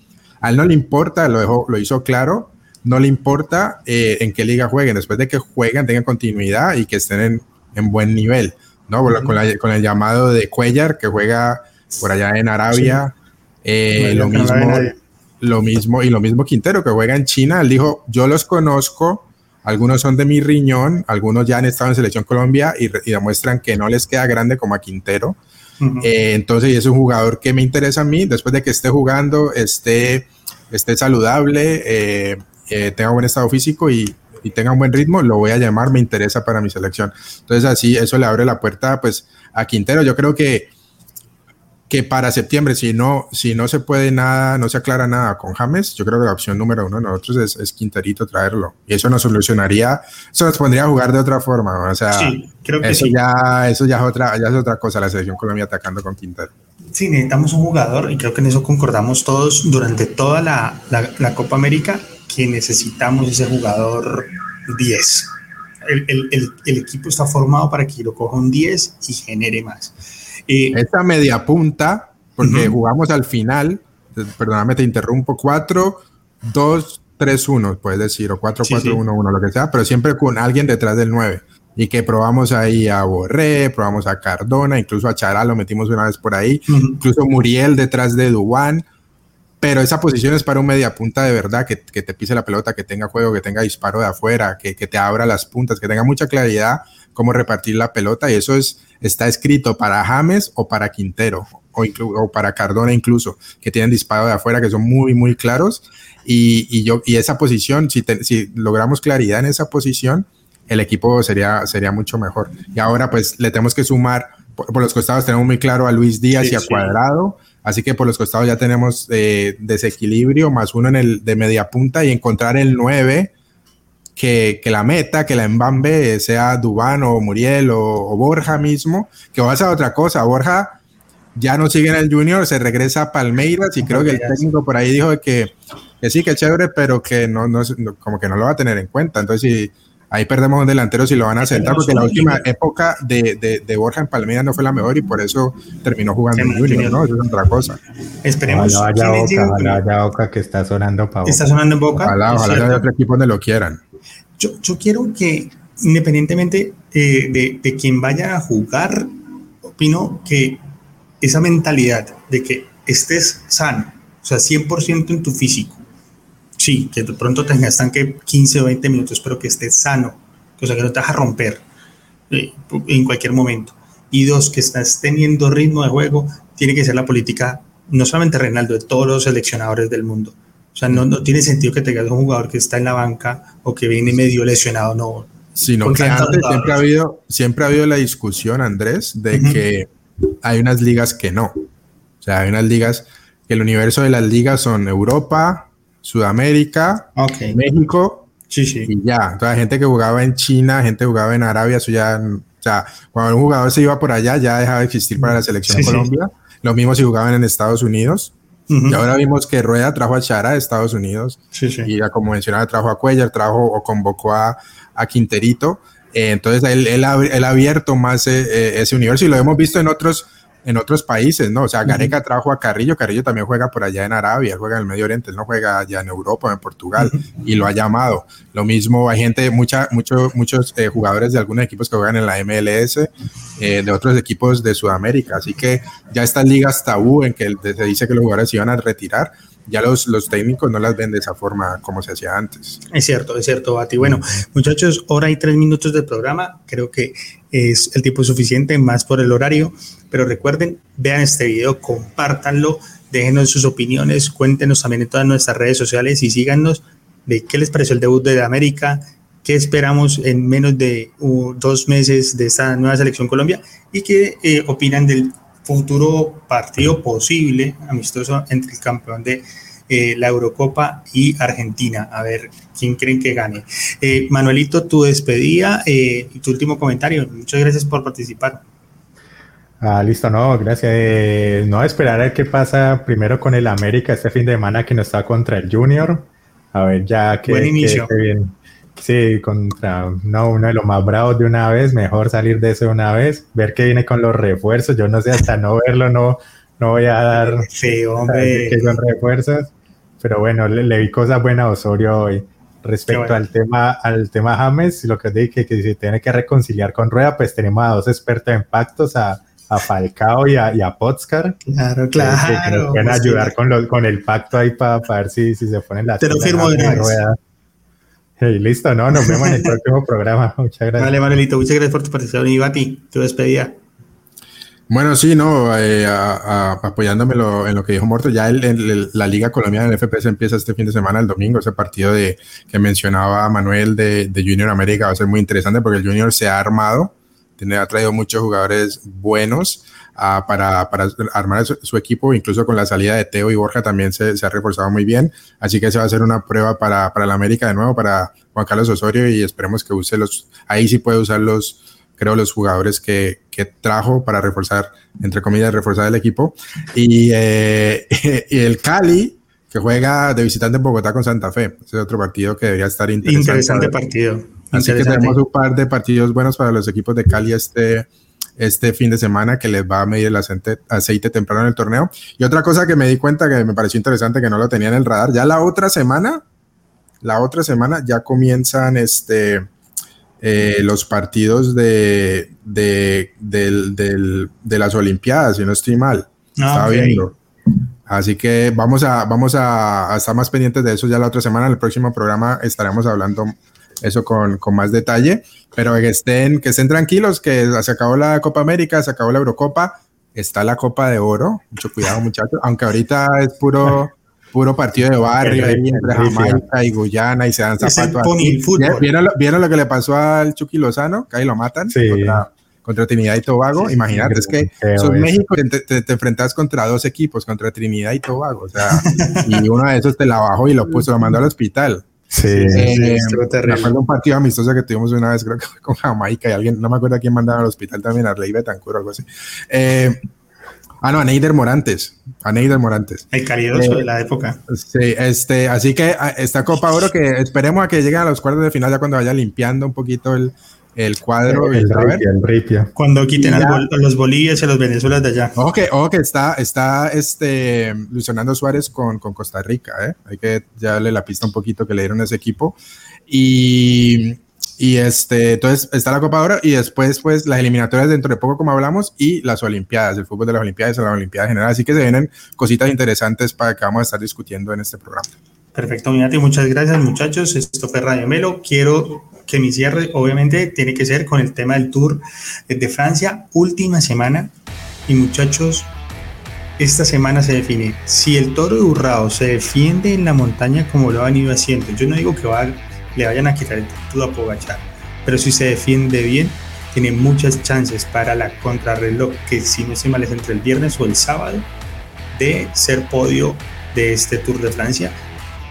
a él no le importa, lo, dejó, lo hizo claro, no le importa eh, en qué liga jueguen, después de que jueguen, tengan continuidad y que estén en, buen nivel. ¿no? con, el llamado de Cuellar, que juega por allá en Arabia. Eh, lo mismo, lo mismo, y lo mismo Quintero, que juega en China. Él dijo, yo los conozco, algunos son de mi riñón, algunos ya han estado en Selección Colombia y, demuestran que no les queda grande como a Quintero. Eh, entonces, es un jugador que me interesa a mí, después de que esté jugando, esté, esté saludable, eh, tenga buen estado físico y, y tenga un buen ritmo, lo voy a llamar, me interesa para mi selección. Entonces, así, eso le abre la puerta, pues, a Quintero. Yo creo que que para septiembre, si no, si no se puede nada, no se aclara nada con James, yo creo que la opción número uno de nosotros es, es Quinterito traerlo. Y eso nos solucionaría, eso nos pondría a jugar de otra forma. O sea, creo que eso ya, eso ya es otra, ya es otra cosa, la selección Colombia atacando con Quintero. Sí, necesitamos un jugador, y creo que en eso concordamos todos durante toda la, la, Copa América, que necesitamos ese jugador 10. El, el, el, equipo está formado para que lo coja un 10 y genere más. Esta media punta, porque jugamos al final, perdóname, te interrumpo, 4, 2, 3, 1, puedes decir, o 4, 4, 1, 1, lo que sea, pero siempre con alguien detrás del 9. Y que probamos ahí a Borré, probamos a Cardona, incluso a Chará lo metimos una vez por ahí, incluso Muriel detrás de Dubán. Pero esa posición es para un media punta de verdad, que, que, te pise la pelota, que tenga juego, que tenga disparo de afuera, que, que te abra las puntas, que tenga mucha claridad cómo repartir la pelota. Y eso es está escrito para James o para Quintero o, o, para Cardona incluso, que tienen disparo de afuera, que son muy, muy claros. Y, y yo, y esa posición, si, si, logramos claridad en esa posición, el equipo sería, sería mucho mejor. Y ahora pues le tenemos que sumar, por, los costados tenemos muy claro a Luis Díaz y a Cuadrado, así que por los costados ya tenemos eh, desequilibrio, más uno en el de media punta y encontrar el 9 que, la meta, que la embambe sea Dubán o Muriel o, Borja mismo, que va a ser otra cosa. Borja ya no sigue en el Junior, se regresa a Palmeiras y creo que el técnico por ahí dijo que, que sí, que es chévere, pero que no, no, como que no lo va a tener en cuenta. Entonces, si ahí perdemos un delantero, si lo van a sentar, porque la última época de, de, Borja en Palmeiras no fue la mejor y por eso terminó jugando en Junior, ¿no? Eso es otra cosa. Esperemos. Ojalá vaya Boca, vaya Boca que está sonando para Está sonando en Boca. Ojalá, ojalá haya otro equipo donde lo quieran. Yo, quiero que, independientemente eh, de, de quien vaya a jugar, opino que esa mentalidad de que estés sano, o sea, 100% en tu físico, sí, que de pronto tengas que 15 o 20 minutos, pero que estés sano, o sea, que no te vas a romper eh, en cualquier momento. Y dos, que estás teniendo ritmo de juego, tiene que ser la política, no solamente Reinaldo, de todos los seleccionadores del mundo. O sea, no, no tiene sentido que tengas un jugador que está en la banca o que viene medio lesionado, no. Sino que antes siempre ha, habido, siempre ha habido la discusión, Andrés, de que hay unas ligas que no. O sea, hay unas ligas que el universo de las ligas son Europa, Sudamérica, México sí, sí. y ya. Toda gente que jugaba en China, gente que jugaba en Arabia, eso ya, o sea, cuando un jugador se iba por allá ya dejaba de existir para la selección de Colombia. Lo mismo si jugaban en Estados Unidos. Y ahora vimos que Rueda trajo a Chara de Estados Unidos. Y ya como mencionaba, trajo a Cuellar, trajo o convocó a, a Quinterito. Eh, entonces él, él, ha, él, ha, abierto más eh, eh, ese universo y lo hemos visto en otros en otros países, ¿no? O sea, Gareca trajo a Carrillo, Carrillo también juega por allá en Arabia, juega en el Medio Oriente, él no juega allá en Europa, en Portugal, y lo ha llamado. Lo mismo, hay gente, mucha, mucho, muchos eh, jugadores de algunos equipos que juegan en la MLS, eh, de otros equipos de Sudamérica, así que ya estas ligas tabú en que se dice que los jugadores se iban a retirar, ya los, los técnicos no las ven de esa forma como se hacía antes. Es cierto, es cierto, Bati. Bueno, muchachos, hora y tres minutos de programa. Creo que es el tiempo suficiente, más por el horario. Pero recuerden, vean este video, compártanlo, déjenos sus opiniones, cuéntenos también en todas nuestras redes sociales y síganos de qué les pareció el debut de América, qué esperamos en menos de dos meses de esta nueva selección Colombia y qué eh, opinan del futuro partido posible amistoso entre el campeón de eh, la Eurocopa y Argentina. A ver quién creen que gane. Eh, Manuelito, tu despedida eh, y tu último comentario. Muchas gracias por participar. Ah, listo, no, gracias. no, esperar a ver qué pasa primero con el América este fin de semana que no está contra el Junior. A ver ya que... Buen inicio. bien. Sí, contra no, uno de los más bravos de una vez, mejor salir de eso de una vez, ver que viene con los refuerzos, yo no sé, hasta no verlo no, no voy a dar sí, hombre. que son refuerzos, pero bueno, le, vi cosas buenas a Osorio hoy. Respecto al tema al tema James, lo que dije que, que si tiene que reconciliar con Rueda, pues tenemos a dos expertos en pactos, a, a Falcao y a, y a Potscar. Claro, claro. Que, nos pueden pues ayudar con, lo, con el pacto ahí para ver si, si se ponen las Te lo firmo de Rueda. Hey, listo, no, nos vemos en el próximo programa. Muchas gracias. Vale, Manuelito, muchas gracias por tu participación y a ti, tu despedida. Bueno, sí, no, eh, apoyándome en lo que dijo Morto, ya el, el, la Liga Colombiana del FPS empieza este fin de semana, el domingo, ese partido de, que mencionaba Manuel de, de, Junior América va a ser muy interesante porque el Junior se ha armado, tiene, ha traído muchos jugadores buenos uh, para, para, armar su, su, equipo, incluso con la salida de Teo y Borja también se, se, ha reforzado muy bien, así que se va a hacer una prueba para, para la América de nuevo, para Juan Carlos Osorio y esperemos que use los, ahí sí puede usar los creo, los jugadores que, que, trajo para reforzar, entre comillas, reforzar el equipo. Y, eh, y, el Cali, que juega de visitante en Bogotá con Santa Fe. Ese es otro partido que debería estar interesante. Interesante partido. Así interesante. que tenemos un par de partidos buenos para los equipos de Cali este, este fin de semana que les va a medir el aceite, aceite temprano en el torneo. Y otra cosa que me di cuenta que me pareció interesante que no lo tenía en el radar, ya la otra semana, la otra semana ya comienzan este eh, los partidos de, de, de, de, de, las Olimpiadas, si no estoy mal. Ah, Estaba okay. viendo. Así que vamos, a, vamos a, a, estar más pendientes de eso ya la otra semana. En el próximo programa estaremos hablando eso con, con más detalle. Pero que estén, que estén tranquilos, que se acabó la Copa América, se acabó la Eurocopa, está la Copa de Oro. Mucho cuidado, muchachos. Aunque ahorita es puro puro partido de barrio ahí entre Jamaica y Guyana y se dan zapatos. ¿Vieron, ¿Vieron, lo que le pasó al Chucky Lozano? Que ahí lo matan sí. contra, contra, Trinidad y Tobago. Sí, Imagínate, sí, es que sos México te, te, te, enfrentas contra dos equipos, contra Trinidad y Tobago. O sea, y uno de esos te la bajó y lo puso, lo mandó al hospital. Sí, eh, me acuerdo un partido amistoso que tuvimos una vez, creo que fue con Jamaica y alguien, no me acuerdo quién mandaron al hospital también, a Rey Betancur o algo así. Eh, Ah, no, a Neider Morantes. A Neider Morantes. El caridoso eh, de la época. Sí, este, así que esta Copa Oro que esperemos a que lleguen a los cuartos de final ya cuando vaya limpiando un poquito el, el cuadro. El, el, ripio, el ripio. Cuando quiten a los Bolivias y a los Venezuelas de allá. Ojo que, ojo que está, está este, Luis Fernando Suárez con, con Costa Rica. ¿eh? Hay que darle la pista un poquito que le dieron a ese equipo. Y y este, entonces está la Copa Oro y después, pues, las eliminatorias dentro de poco, como hablamos, y las Olimpiadas, el fútbol de las Olimpiadas y las Olimpiadas en general. Así que se vienen cositas interesantes para que vamos a estar discutiendo en este programa. Perfecto, Minati, muchas gracias, muchachos. Esto fue Radio Melo. Quiero que mi cierre, obviamente, tiene que ser con el tema del Tour de Francia, última semana. Y muchachos, esta semana se define si el toro de Urrao se defiende en la montaña como lo ha venido haciendo. Yo no digo que va le vayan a quitar el título a Pogachar. Pero si se defiende bien, tiene muchas chances para la contrarreloj, que si no se mal es entre el viernes o el sábado, de ser podio de este Tour de Francia,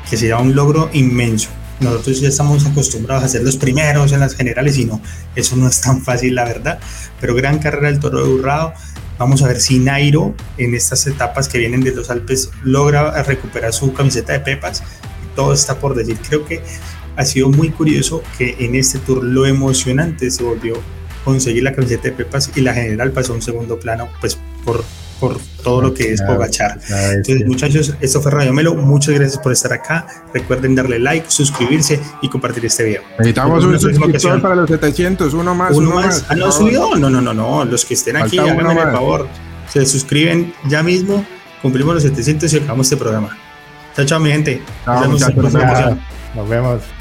que será un logro inmenso. Nosotros ya estamos acostumbrados a ser los primeros en las generales y no, eso no es tan fácil, la verdad. Pero gran carrera del Toro de Urrado. Vamos a ver si Nairo en estas etapas que vienen de los Alpes logra recuperar su camiseta de Pepas. Todo está por decir. Creo que ha sido muy curioso que en este tour lo emocionante se volvió conseguir la camiseta de Pepas y la general pasó a un segundo plano pues por, por todo lo que es Pogachar. Entonces muchachos, esto fue Radio Melo, muchas gracias por estar acá, recuerden darle like, suscribirse y compartir este video. Necesitamos un suscriptor para los 700, uno más. Uno, uno más. más. ¿Ah, no subió? No, no, no, no, los que estén aquí, háganme el favor, se suscriben ya mismo, cumplimos los 700 y acabamos este programa. Chao, chao mi gente. Chao, Nos vemos. Nos vemos.